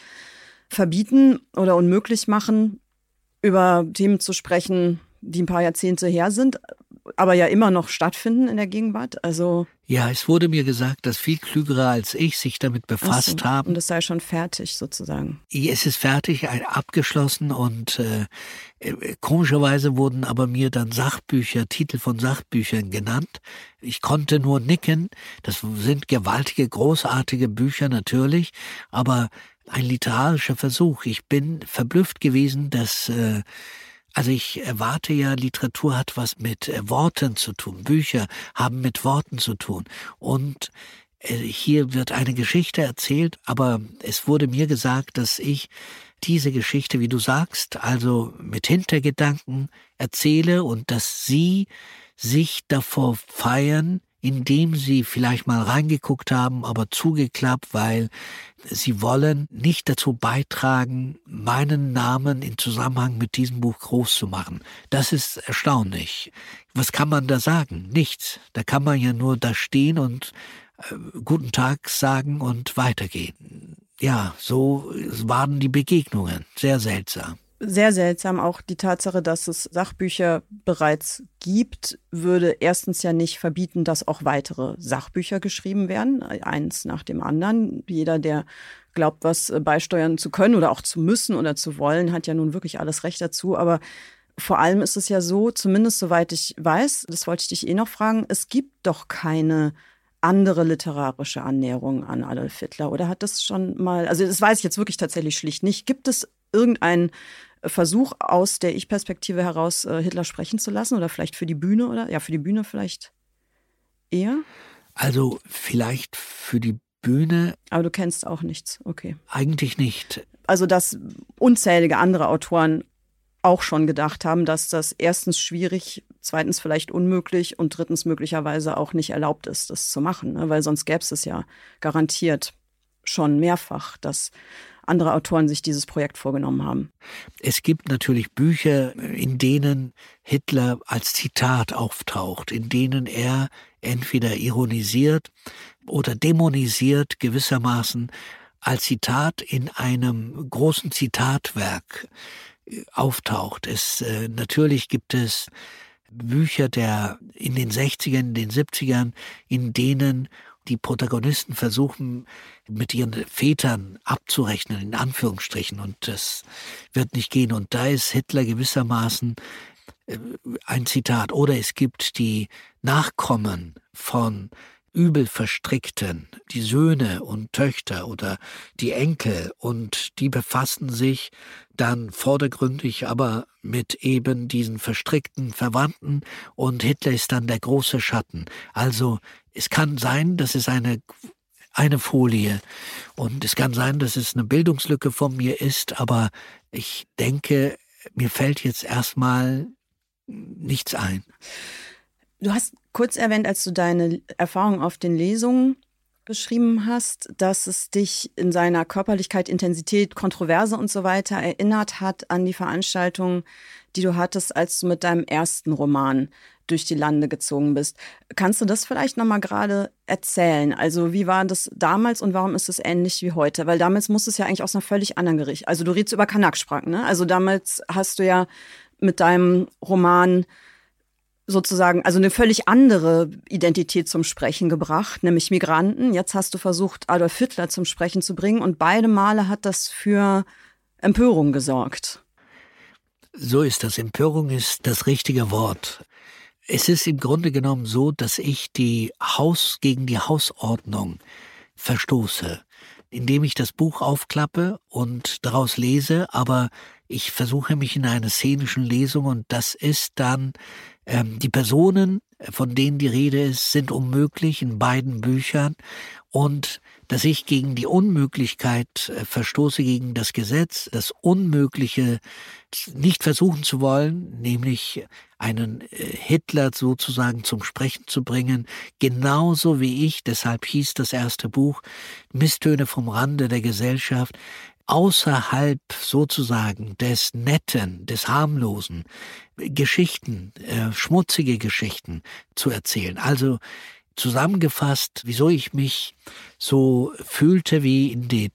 Speaker 2: verbieten oder unmöglich machen, über Themen zu sprechen, die ein paar Jahrzehnte her sind, aber ja immer noch stattfinden in der Gegenwart. Also
Speaker 3: ja, es wurde mir gesagt, dass viel Klügere als ich sich damit befasst so, haben.
Speaker 2: Und es sei schon fertig sozusagen.
Speaker 3: Es ist fertig, abgeschlossen und äh, äh, komischerweise wurden aber mir dann Sachbücher, Titel von Sachbüchern genannt. Ich konnte nur nicken. Das sind gewaltige, großartige Bücher natürlich, aber ein literarischer Versuch. Ich bin verblüfft gewesen, dass äh, also ich erwarte ja, Literatur hat was mit äh, Worten zu tun. Bücher haben mit Worten zu tun. Und äh, hier wird eine Geschichte erzählt, aber es wurde mir gesagt, dass ich diese Geschichte, wie du sagst, also mit Hintergedanken erzähle und dass sie sich davor feiern, indem sie vielleicht mal reingeguckt haben, aber zugeklappt, weil sie wollen nicht dazu beitragen, meinen Namen in Zusammenhang mit diesem Buch groß zu machen. Das ist erstaunlich. Was kann man da sagen? Nichts. Da kann man ja nur da stehen und äh, guten Tag sagen und weitergehen. Ja, so waren die Begegnungen. Sehr seltsam
Speaker 2: sehr seltsam. Auch die Tatsache, dass es Sachbücher bereits gibt, würde erstens ja nicht verbieten, dass auch weitere Sachbücher geschrieben werden, eins nach dem anderen. Jeder, der glaubt, was beisteuern zu können oder auch zu müssen oder zu wollen, hat ja nun wirklich alles Recht dazu. Aber vor allem ist es ja so, zumindest soweit ich weiß, das wollte ich dich eh noch fragen, es gibt doch keine andere literarische Annäherung an Adolf Hitler? Oder hat das schon mal, also das weiß ich jetzt wirklich tatsächlich schlicht nicht. Gibt es irgendeinen Versuch aus der Ich-Perspektive heraus äh, Hitler sprechen zu lassen oder vielleicht für die Bühne oder ja, für die Bühne vielleicht eher?
Speaker 3: Also vielleicht für die Bühne.
Speaker 2: Aber du kennst auch nichts, okay.
Speaker 3: Eigentlich nicht.
Speaker 2: Also, dass unzählige andere Autoren auch schon gedacht haben, dass das erstens schwierig, zweitens vielleicht unmöglich und drittens möglicherweise auch nicht erlaubt ist, das zu machen, ne? weil sonst gäbe es es ja garantiert schon mehrfach, dass andere Autoren sich dieses Projekt vorgenommen haben.
Speaker 3: Es gibt natürlich Bücher, in denen Hitler als Zitat auftaucht, in denen er entweder ironisiert oder dämonisiert gewissermaßen als Zitat in einem großen Zitatwerk äh, auftaucht. Es äh, natürlich gibt es Bücher der in den 60ern, in den 70ern, in denen die Protagonisten versuchen, mit ihren Vätern abzurechnen, in Anführungsstrichen, und das wird nicht gehen. Und da ist Hitler gewissermaßen äh, ein Zitat. Oder es gibt die Nachkommen von übel verstrickten, die Söhne und Töchter oder die Enkel, und die befassen sich dann vordergründig aber mit eben diesen verstrickten Verwandten, und Hitler ist dann der große Schatten. Also es kann sein, dass es eine eine Folie. Und es kann sein, dass es eine Bildungslücke von mir ist, aber ich denke, mir fällt jetzt erstmal nichts ein.
Speaker 2: Du hast kurz erwähnt, als du deine Erfahrung auf den Lesungen beschrieben hast, dass es dich in seiner Körperlichkeit, Intensität, Kontroverse und so weiter erinnert hat an die Veranstaltung, die du hattest, als du mit deinem ersten Roman durch die Lande gezogen bist. Kannst du das vielleicht nochmal gerade erzählen? Also wie war das damals und warum ist es ähnlich wie heute? Weil damals musst es ja eigentlich aus einer völlig anderen Gericht. Also du redest über Kanaksprachen, ne? Also damals hast du ja mit deinem Roman sozusagen, also eine völlig andere Identität zum Sprechen gebracht, nämlich Migranten. Jetzt hast du versucht, Adolf Hitler zum Sprechen zu bringen und beide Male hat das für Empörung gesorgt.
Speaker 3: So ist das. Empörung ist das richtige Wort. Es ist im Grunde genommen so, dass ich die Haus gegen die Hausordnung verstoße, indem ich das Buch aufklappe und daraus lese, aber ich versuche mich in einer szenischen Lesung und das ist dann ähm, die Personen, von denen die Rede ist, sind unmöglich in beiden Büchern. Und dass ich gegen die Unmöglichkeit äh, verstoße, gegen das Gesetz, das Unmögliche nicht versuchen zu wollen, nämlich einen äh, Hitler sozusagen zum Sprechen zu bringen, genauso wie ich, deshalb hieß das erste Buch Misstöne vom Rande der Gesellschaft, außerhalb sozusagen des Netten, des Harmlosen, Geschichten, äh, schmutzige Geschichten zu erzählen. Also zusammengefasst, wieso ich mich so fühlte wie in den,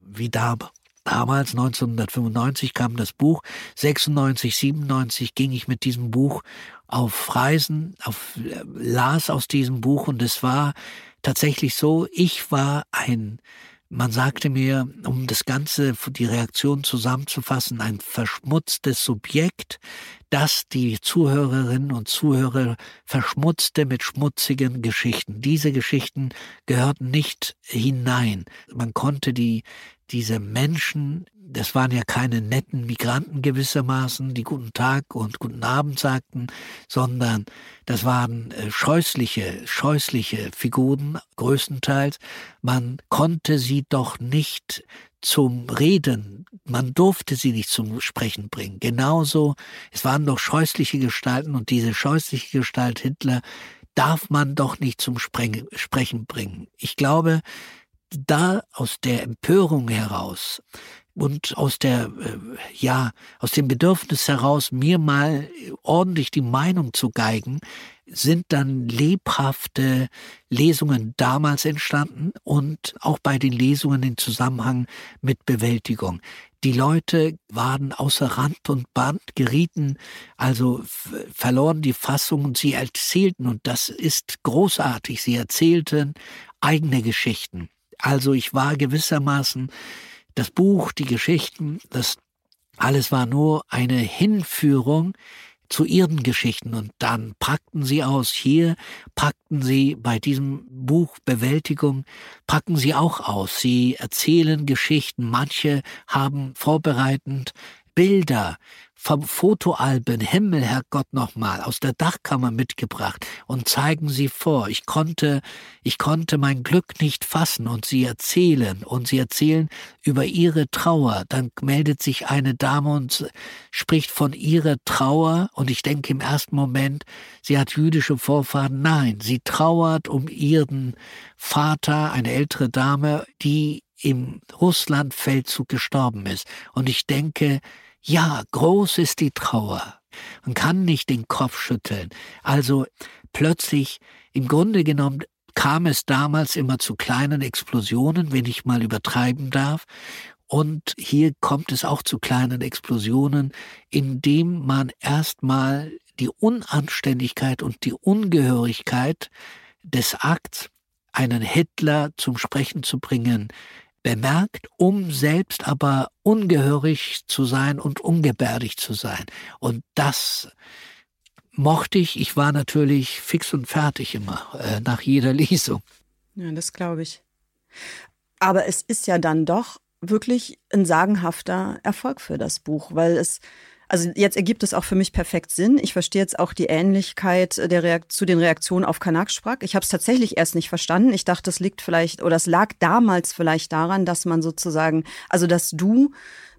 Speaker 3: wie da, damals 1995 kam das Buch, 96, 97 ging ich mit diesem Buch auf Reisen, auf, äh, las aus diesem Buch und es war tatsächlich so, ich war ein man sagte mir, um das Ganze, die Reaktion zusammenzufassen, ein verschmutztes Subjekt, das die Zuhörerinnen und Zuhörer verschmutzte mit schmutzigen Geschichten. Diese Geschichten gehörten nicht hinein. Man konnte die, diese Menschen das waren ja keine netten Migranten gewissermaßen, die guten Tag und guten Abend sagten, sondern das waren äh, scheußliche, scheußliche Figuren größtenteils. Man konnte sie doch nicht zum Reden, man durfte sie nicht zum Sprechen bringen. Genauso, es waren doch scheußliche Gestalten und diese scheußliche Gestalt Hitler darf man doch nicht zum Sprechen bringen. Ich glaube, da aus der Empörung heraus und aus der, äh, ja, aus dem Bedürfnis heraus, mir mal ordentlich die Meinung zu geigen, sind dann lebhafte Lesungen damals entstanden und auch bei den Lesungen in Zusammenhang mit Bewältigung. Die Leute waren außer Rand und Band, gerieten, also verloren die Fassung und sie erzählten, und das ist großartig, sie erzählten eigene Geschichten. Also ich war gewissermaßen das Buch, die Geschichten, das alles war nur eine Hinführung zu ihren Geschichten und dann packten sie aus. Hier packten sie bei diesem Buch Bewältigung, packen sie auch aus. Sie erzählen Geschichten. Manche haben vorbereitend Bilder vom Fotoalben Himmel, Herrgott nochmal, aus der Dachkammer mitgebracht und zeigen sie vor. Ich konnte, ich konnte mein Glück nicht fassen und sie erzählen und sie erzählen über ihre Trauer. Dann meldet sich eine Dame und spricht von ihrer Trauer und ich denke im ersten Moment, sie hat jüdische Vorfahren. Nein, sie trauert um ihren Vater, eine ältere Dame, die im Russlandfeldzug gestorben ist. Und ich denke, ja, groß ist die Trauer. Man kann nicht den Kopf schütteln. Also plötzlich, im Grunde genommen, kam es damals immer zu kleinen Explosionen, wenn ich mal übertreiben darf. Und hier kommt es auch zu kleinen Explosionen, indem man erstmal die Unanständigkeit und die Ungehörigkeit des Akts, einen Hitler zum Sprechen zu bringen, bemerkt, um selbst aber ungehörig zu sein und ungebärdig zu sein. Und das mochte ich. Ich war natürlich fix und fertig immer äh, nach jeder *laughs* Lesung.
Speaker 2: Ja, das glaube ich. Aber es ist ja dann doch wirklich ein sagenhafter Erfolg für das Buch, weil es also jetzt ergibt es auch für mich perfekt Sinn. Ich verstehe jetzt auch die Ähnlichkeit der Reakt zu den Reaktionen auf Kanaksprach. Ich habe es tatsächlich erst nicht verstanden. Ich dachte, es liegt vielleicht oder es lag damals vielleicht daran, dass man sozusagen, also dass du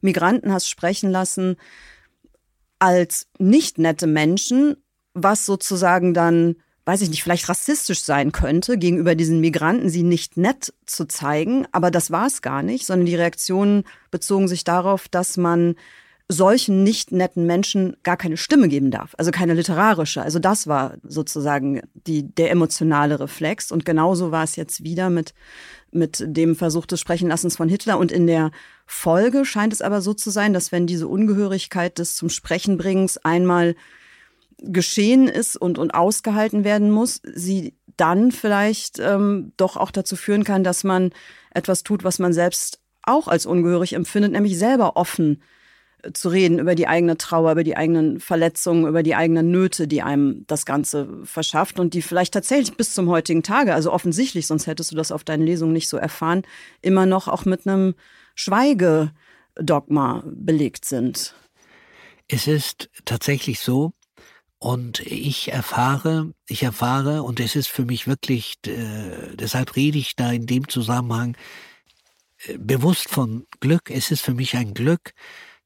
Speaker 2: Migranten hast sprechen lassen als nicht nette Menschen, was sozusagen dann weiß ich nicht, vielleicht rassistisch sein könnte, gegenüber diesen Migranten sie nicht nett zu zeigen. Aber das war es gar nicht, sondern die Reaktionen bezogen sich darauf, dass man solchen nicht netten Menschen gar keine Stimme geben darf, also keine literarische. Also das war sozusagen die, der emotionale Reflex. Und genauso war es jetzt wieder mit, mit dem Versuch des Sprechenlassens von Hitler. Und in der Folge scheint es aber so zu sein, dass wenn diese Ungehörigkeit des zum Sprechen bringens einmal geschehen ist und, und ausgehalten werden muss, sie dann vielleicht ähm, doch auch dazu führen kann, dass man etwas tut, was man selbst auch als ungehörig empfindet, nämlich selber offen zu reden über die eigene Trauer, über die eigenen Verletzungen, über die eigenen Nöte, die einem das Ganze verschafft und die vielleicht tatsächlich bis zum heutigen Tage, also offensichtlich, sonst hättest du das auf deinen Lesungen nicht so erfahren, immer noch auch mit einem Schweigedogma belegt sind.
Speaker 3: Es ist tatsächlich so, und ich erfahre, ich erfahre, und es ist für mich wirklich, äh, deshalb rede ich da in dem Zusammenhang äh, bewusst von Glück. Es ist für mich ein Glück,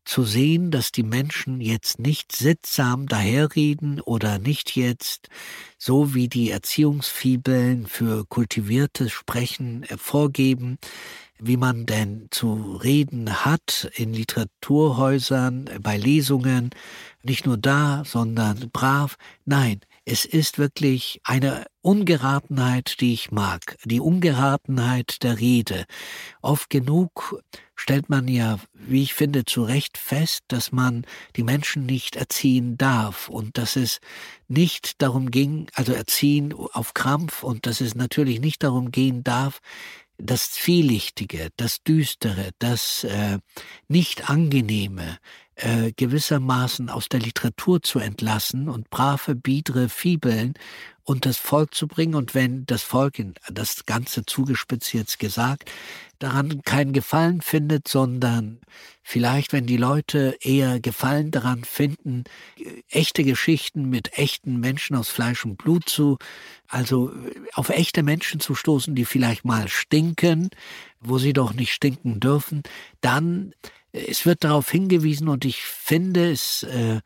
Speaker 3: zu sehen, dass die Menschen jetzt nicht sittsam daherreden oder nicht jetzt, so wie die Erziehungsfibeln für kultiviertes Sprechen vorgeben, wie man denn zu reden hat in Literaturhäusern, bei Lesungen, nicht nur da, sondern brav. Nein, es ist wirklich eine Ungeratenheit, die ich mag, die Ungeratenheit der Rede. Oft genug stellt man ja, wie ich finde, zu Recht fest, dass man die Menschen nicht erziehen darf und dass es nicht darum ging, also erziehen auf Krampf und dass es natürlich nicht darum gehen darf, das Zwielichtige, das Düstere, das äh, nicht angenehme, äh, gewissermaßen aus der Literatur zu entlassen und brave, biedere Fibeln und das Volk zu bringen. Und wenn das Volk, in das Ganze zugespitzt jetzt gesagt, daran keinen Gefallen findet, sondern vielleicht, wenn die Leute eher Gefallen daran finden, echte Geschichten mit echten Menschen aus Fleisch und Blut zu, also auf echte Menschen zu stoßen, die vielleicht mal stinken, wo sie doch nicht stinken dürfen, dann es wird darauf hingewiesen und ich finde es, äh,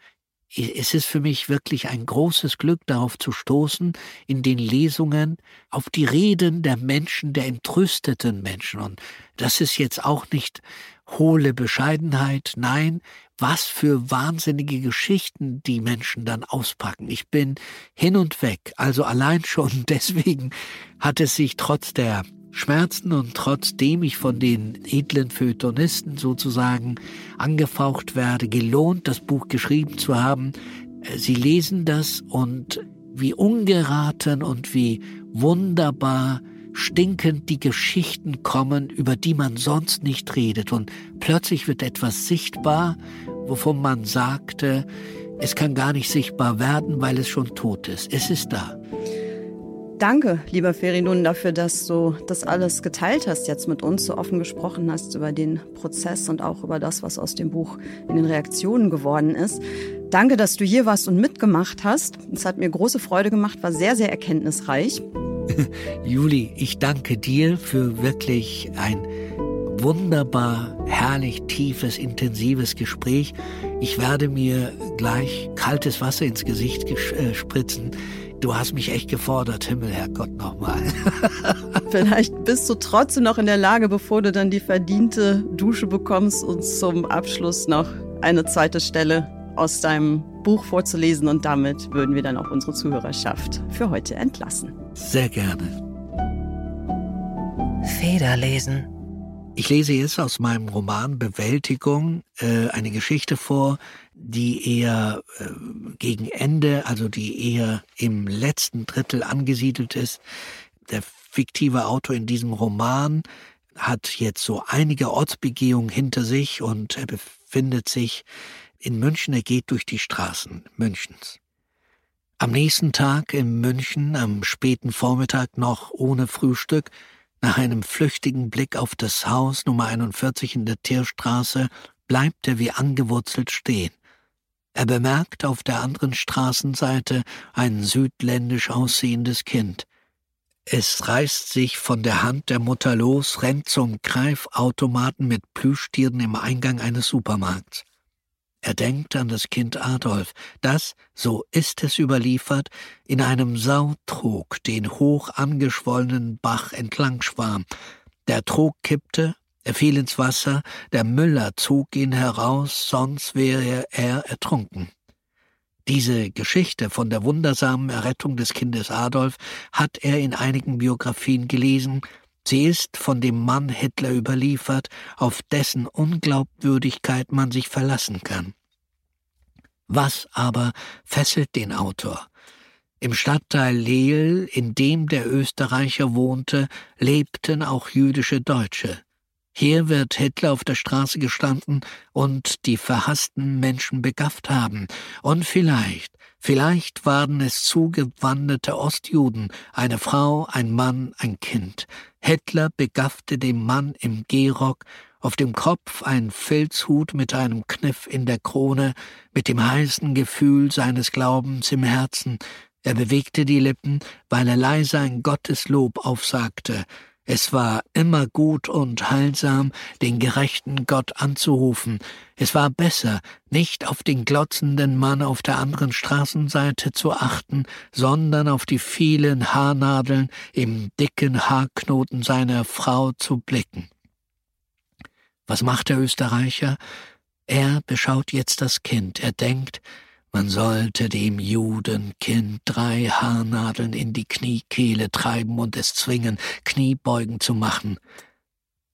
Speaker 3: es ist für mich wirklich ein großes Glück, darauf zu stoßen, in den Lesungen auf die Reden der Menschen, der entrüsteten Menschen. Und das ist jetzt auch nicht hohle Bescheidenheit, nein, was für wahnsinnige Geschichten die Menschen dann auspacken. Ich bin hin und weg, also allein schon *laughs* deswegen hat es sich trotz der Schmerzen und trotzdem ich von den edlen Feuilletonisten sozusagen angefaucht werde, gelohnt, das Buch geschrieben zu haben. Äh, sie lesen das und wie ungeraten und wie wunderbar stinkend die Geschichten kommen, über die man sonst nicht redet. Und plötzlich wird etwas sichtbar, wovon man sagte, es kann gar nicht sichtbar werden, weil es schon tot ist. Es ist da.
Speaker 2: Danke, lieber Feridun, dafür, dass du das alles geteilt hast, jetzt mit uns so offen gesprochen hast über den Prozess und auch über das, was aus dem Buch in den Reaktionen geworden ist. Danke, dass du hier warst und mitgemacht hast. Es hat mir große Freude gemacht, war sehr, sehr erkenntnisreich. *laughs*
Speaker 3: Juli, ich danke dir für wirklich ein wunderbar, herrlich, tiefes, intensives Gespräch. Ich werde mir gleich kaltes Wasser ins Gesicht äh, spritzen Du hast mich echt gefordert, Himmel, Herrgott, nochmal. *laughs*
Speaker 2: Vielleicht bist du trotzdem noch in der Lage, bevor du dann die verdiente Dusche bekommst, uns zum Abschluss noch eine zweite Stelle aus deinem Buch vorzulesen und damit würden wir dann auch unsere Zuhörerschaft für heute entlassen.
Speaker 3: Sehr gerne.
Speaker 1: Federlesen.
Speaker 3: Ich lese jetzt aus meinem Roman Bewältigung äh, eine Geschichte vor, die eher äh, gegen Ende, also die eher im letzten Drittel angesiedelt ist. Der fiktive Autor in diesem Roman hat jetzt so einige Ortsbegehungen hinter sich und er befindet sich in München. Er geht durch die Straßen Münchens. Am nächsten Tag in München, am späten Vormittag noch ohne Frühstück, nach einem flüchtigen Blick auf das Haus Nummer 41 in der Tierstraße, bleibt er wie angewurzelt stehen. Er bemerkt auf der anderen Straßenseite ein südländisch aussehendes Kind. Es reißt sich von der Hand der Mutter los, rennt zum Greifautomaten mit Plüschtieren im Eingang eines Supermarkts. Er denkt an das Kind Adolf, das, so ist es überliefert, in einem Sautrog den hoch angeschwollenen Bach entlang schwamm. Der Trog kippte, Er fiel ins Wasser, der Müller zog ihn heraus, sonst wäre er ertrunken. Diese Geschichte von der wundersamen Errettung des Kindes Adolf hat er in einigen Biografien gelesen, sie ist von dem Mann Hitler überliefert, auf dessen Unglaubwürdigkeit man sich verlassen kann. Was aber fesselt den Autor? Im Stadtteil Leel, in dem der Österreicher wohnte, lebten auch jüdische Deutsche. Hier wird Hitler auf der Straße gestanden und die verhassten Menschen begafft haben. Und vielleicht, vielleicht waren es zugewanderte Ostjuden, eine Frau, ein Mann, ein Kind. Hitler begaffte den Mann im Gehrock, auf dem Kopf ein Filzhut mit einem Kniff in der Krone, mit dem heißen Gefühl seines Glaubens im Herzen. Er bewegte die Lippen, weil er leise ein Gotteslob aufsagte. Es war immer gut und heilsam, den gerechten Gott anzurufen. Es war besser, nicht auf den glotzenden Mann auf der anderen Straßenseite zu achten, sondern auf die vielen Haarnadeln im dicken Haarknoten seiner Frau zu blicken. Was macht der Österreicher? Er beschaut jetzt das Kind. Er denkt, man sollte dem Judenkind drei Haarnadeln in die Kniekehle treiben und es zwingen, Kniebeugen zu machen.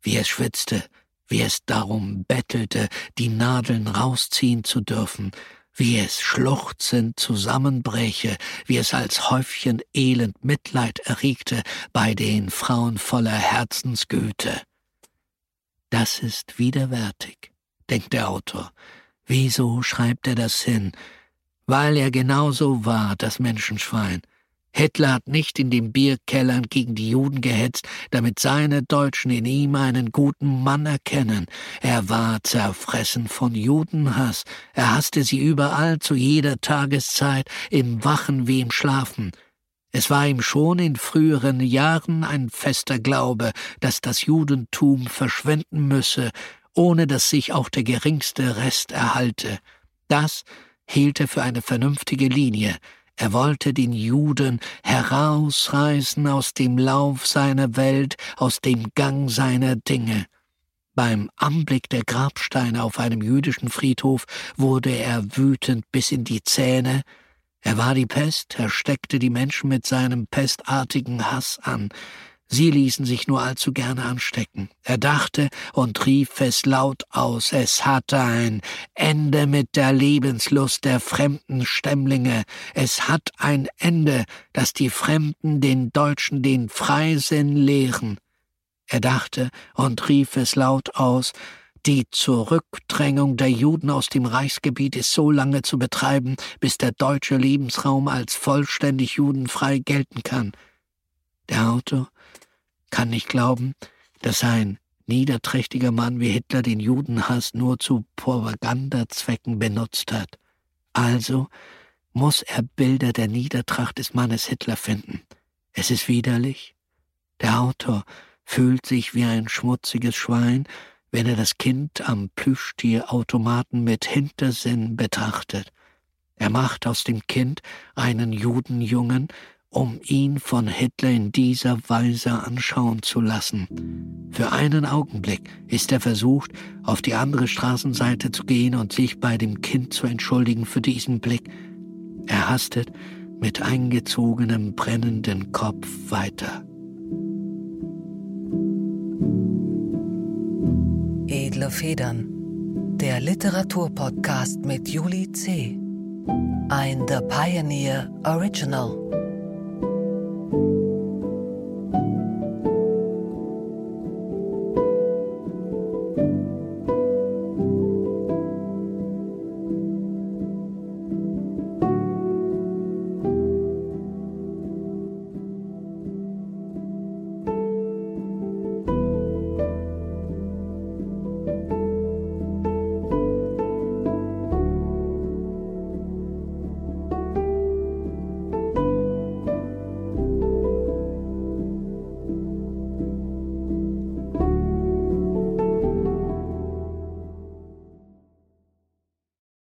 Speaker 3: Wie es schwitzte, wie es darum bettelte, die Nadeln rausziehen zu dürfen, wie es schluchzend zusammenbräche, wie es als Häufchen elend Mitleid erregte bei den Frauen voller Herzensgüte. Das ist widerwärtig, denkt der Autor. Wieso schreibt er das hin? Weil er genauso war, das Menschenschwein. Hitler hat nicht in den Bierkellern gegen die Juden gehetzt, damit seine Deutschen in ihm einen guten Mann erkennen. Er war zerfressen von Judenhass. Er hasste sie überall zu jeder Tageszeit, im Wachen wie im Schlafen. Es war ihm schon in früheren Jahren ein fester Glaube, dass das Judentum verschwinden müsse, ohne dass sich auch der geringste Rest erhalte. Das hielt er für eine vernünftige Linie. Er wollte den Juden herausreißen aus dem Lauf seiner Welt, aus dem Gang seiner Dinge. Beim Anblick der Grabsteine auf einem jüdischen Friedhof wurde er wütend bis in die Zähne. Er war die Pest, er steckte die Menschen mit seinem pestartigen Hass an. Sie ließen sich nur allzu gerne anstecken. Er dachte und rief es laut aus, es hatte ein Ende mit der Lebenslust der fremden Stämmlinge, es hat ein Ende, dass die Fremden den Deutschen den Freisinn lehren. Er dachte und rief es laut aus, die Zurückdrängung der Juden aus dem Reichsgebiet ist so lange zu betreiben, bis der deutsche Lebensraum als vollständig judenfrei gelten kann. Der Autor kann nicht glauben, dass ein niederträchtiger Mann wie Hitler den Judenhass nur zu Propagandazwecken benutzt hat. Also muss er Bilder der Niedertracht des Mannes Hitler finden. Es ist widerlich. Der Autor fühlt sich wie ein schmutziges Schwein, wenn er das Kind am Plüschtierautomaten mit Hintersinn betrachtet. Er macht aus dem Kind einen Judenjungen um ihn von Hitler in dieser Weise anschauen zu lassen. Für einen Augenblick ist er versucht, auf die andere Straßenseite zu gehen und sich bei dem Kind zu entschuldigen für diesen Blick. Er hastet mit eingezogenem brennenden Kopf weiter.
Speaker 1: Edle Federn, der Literaturpodcast mit Juli C. Ein The Pioneer Original.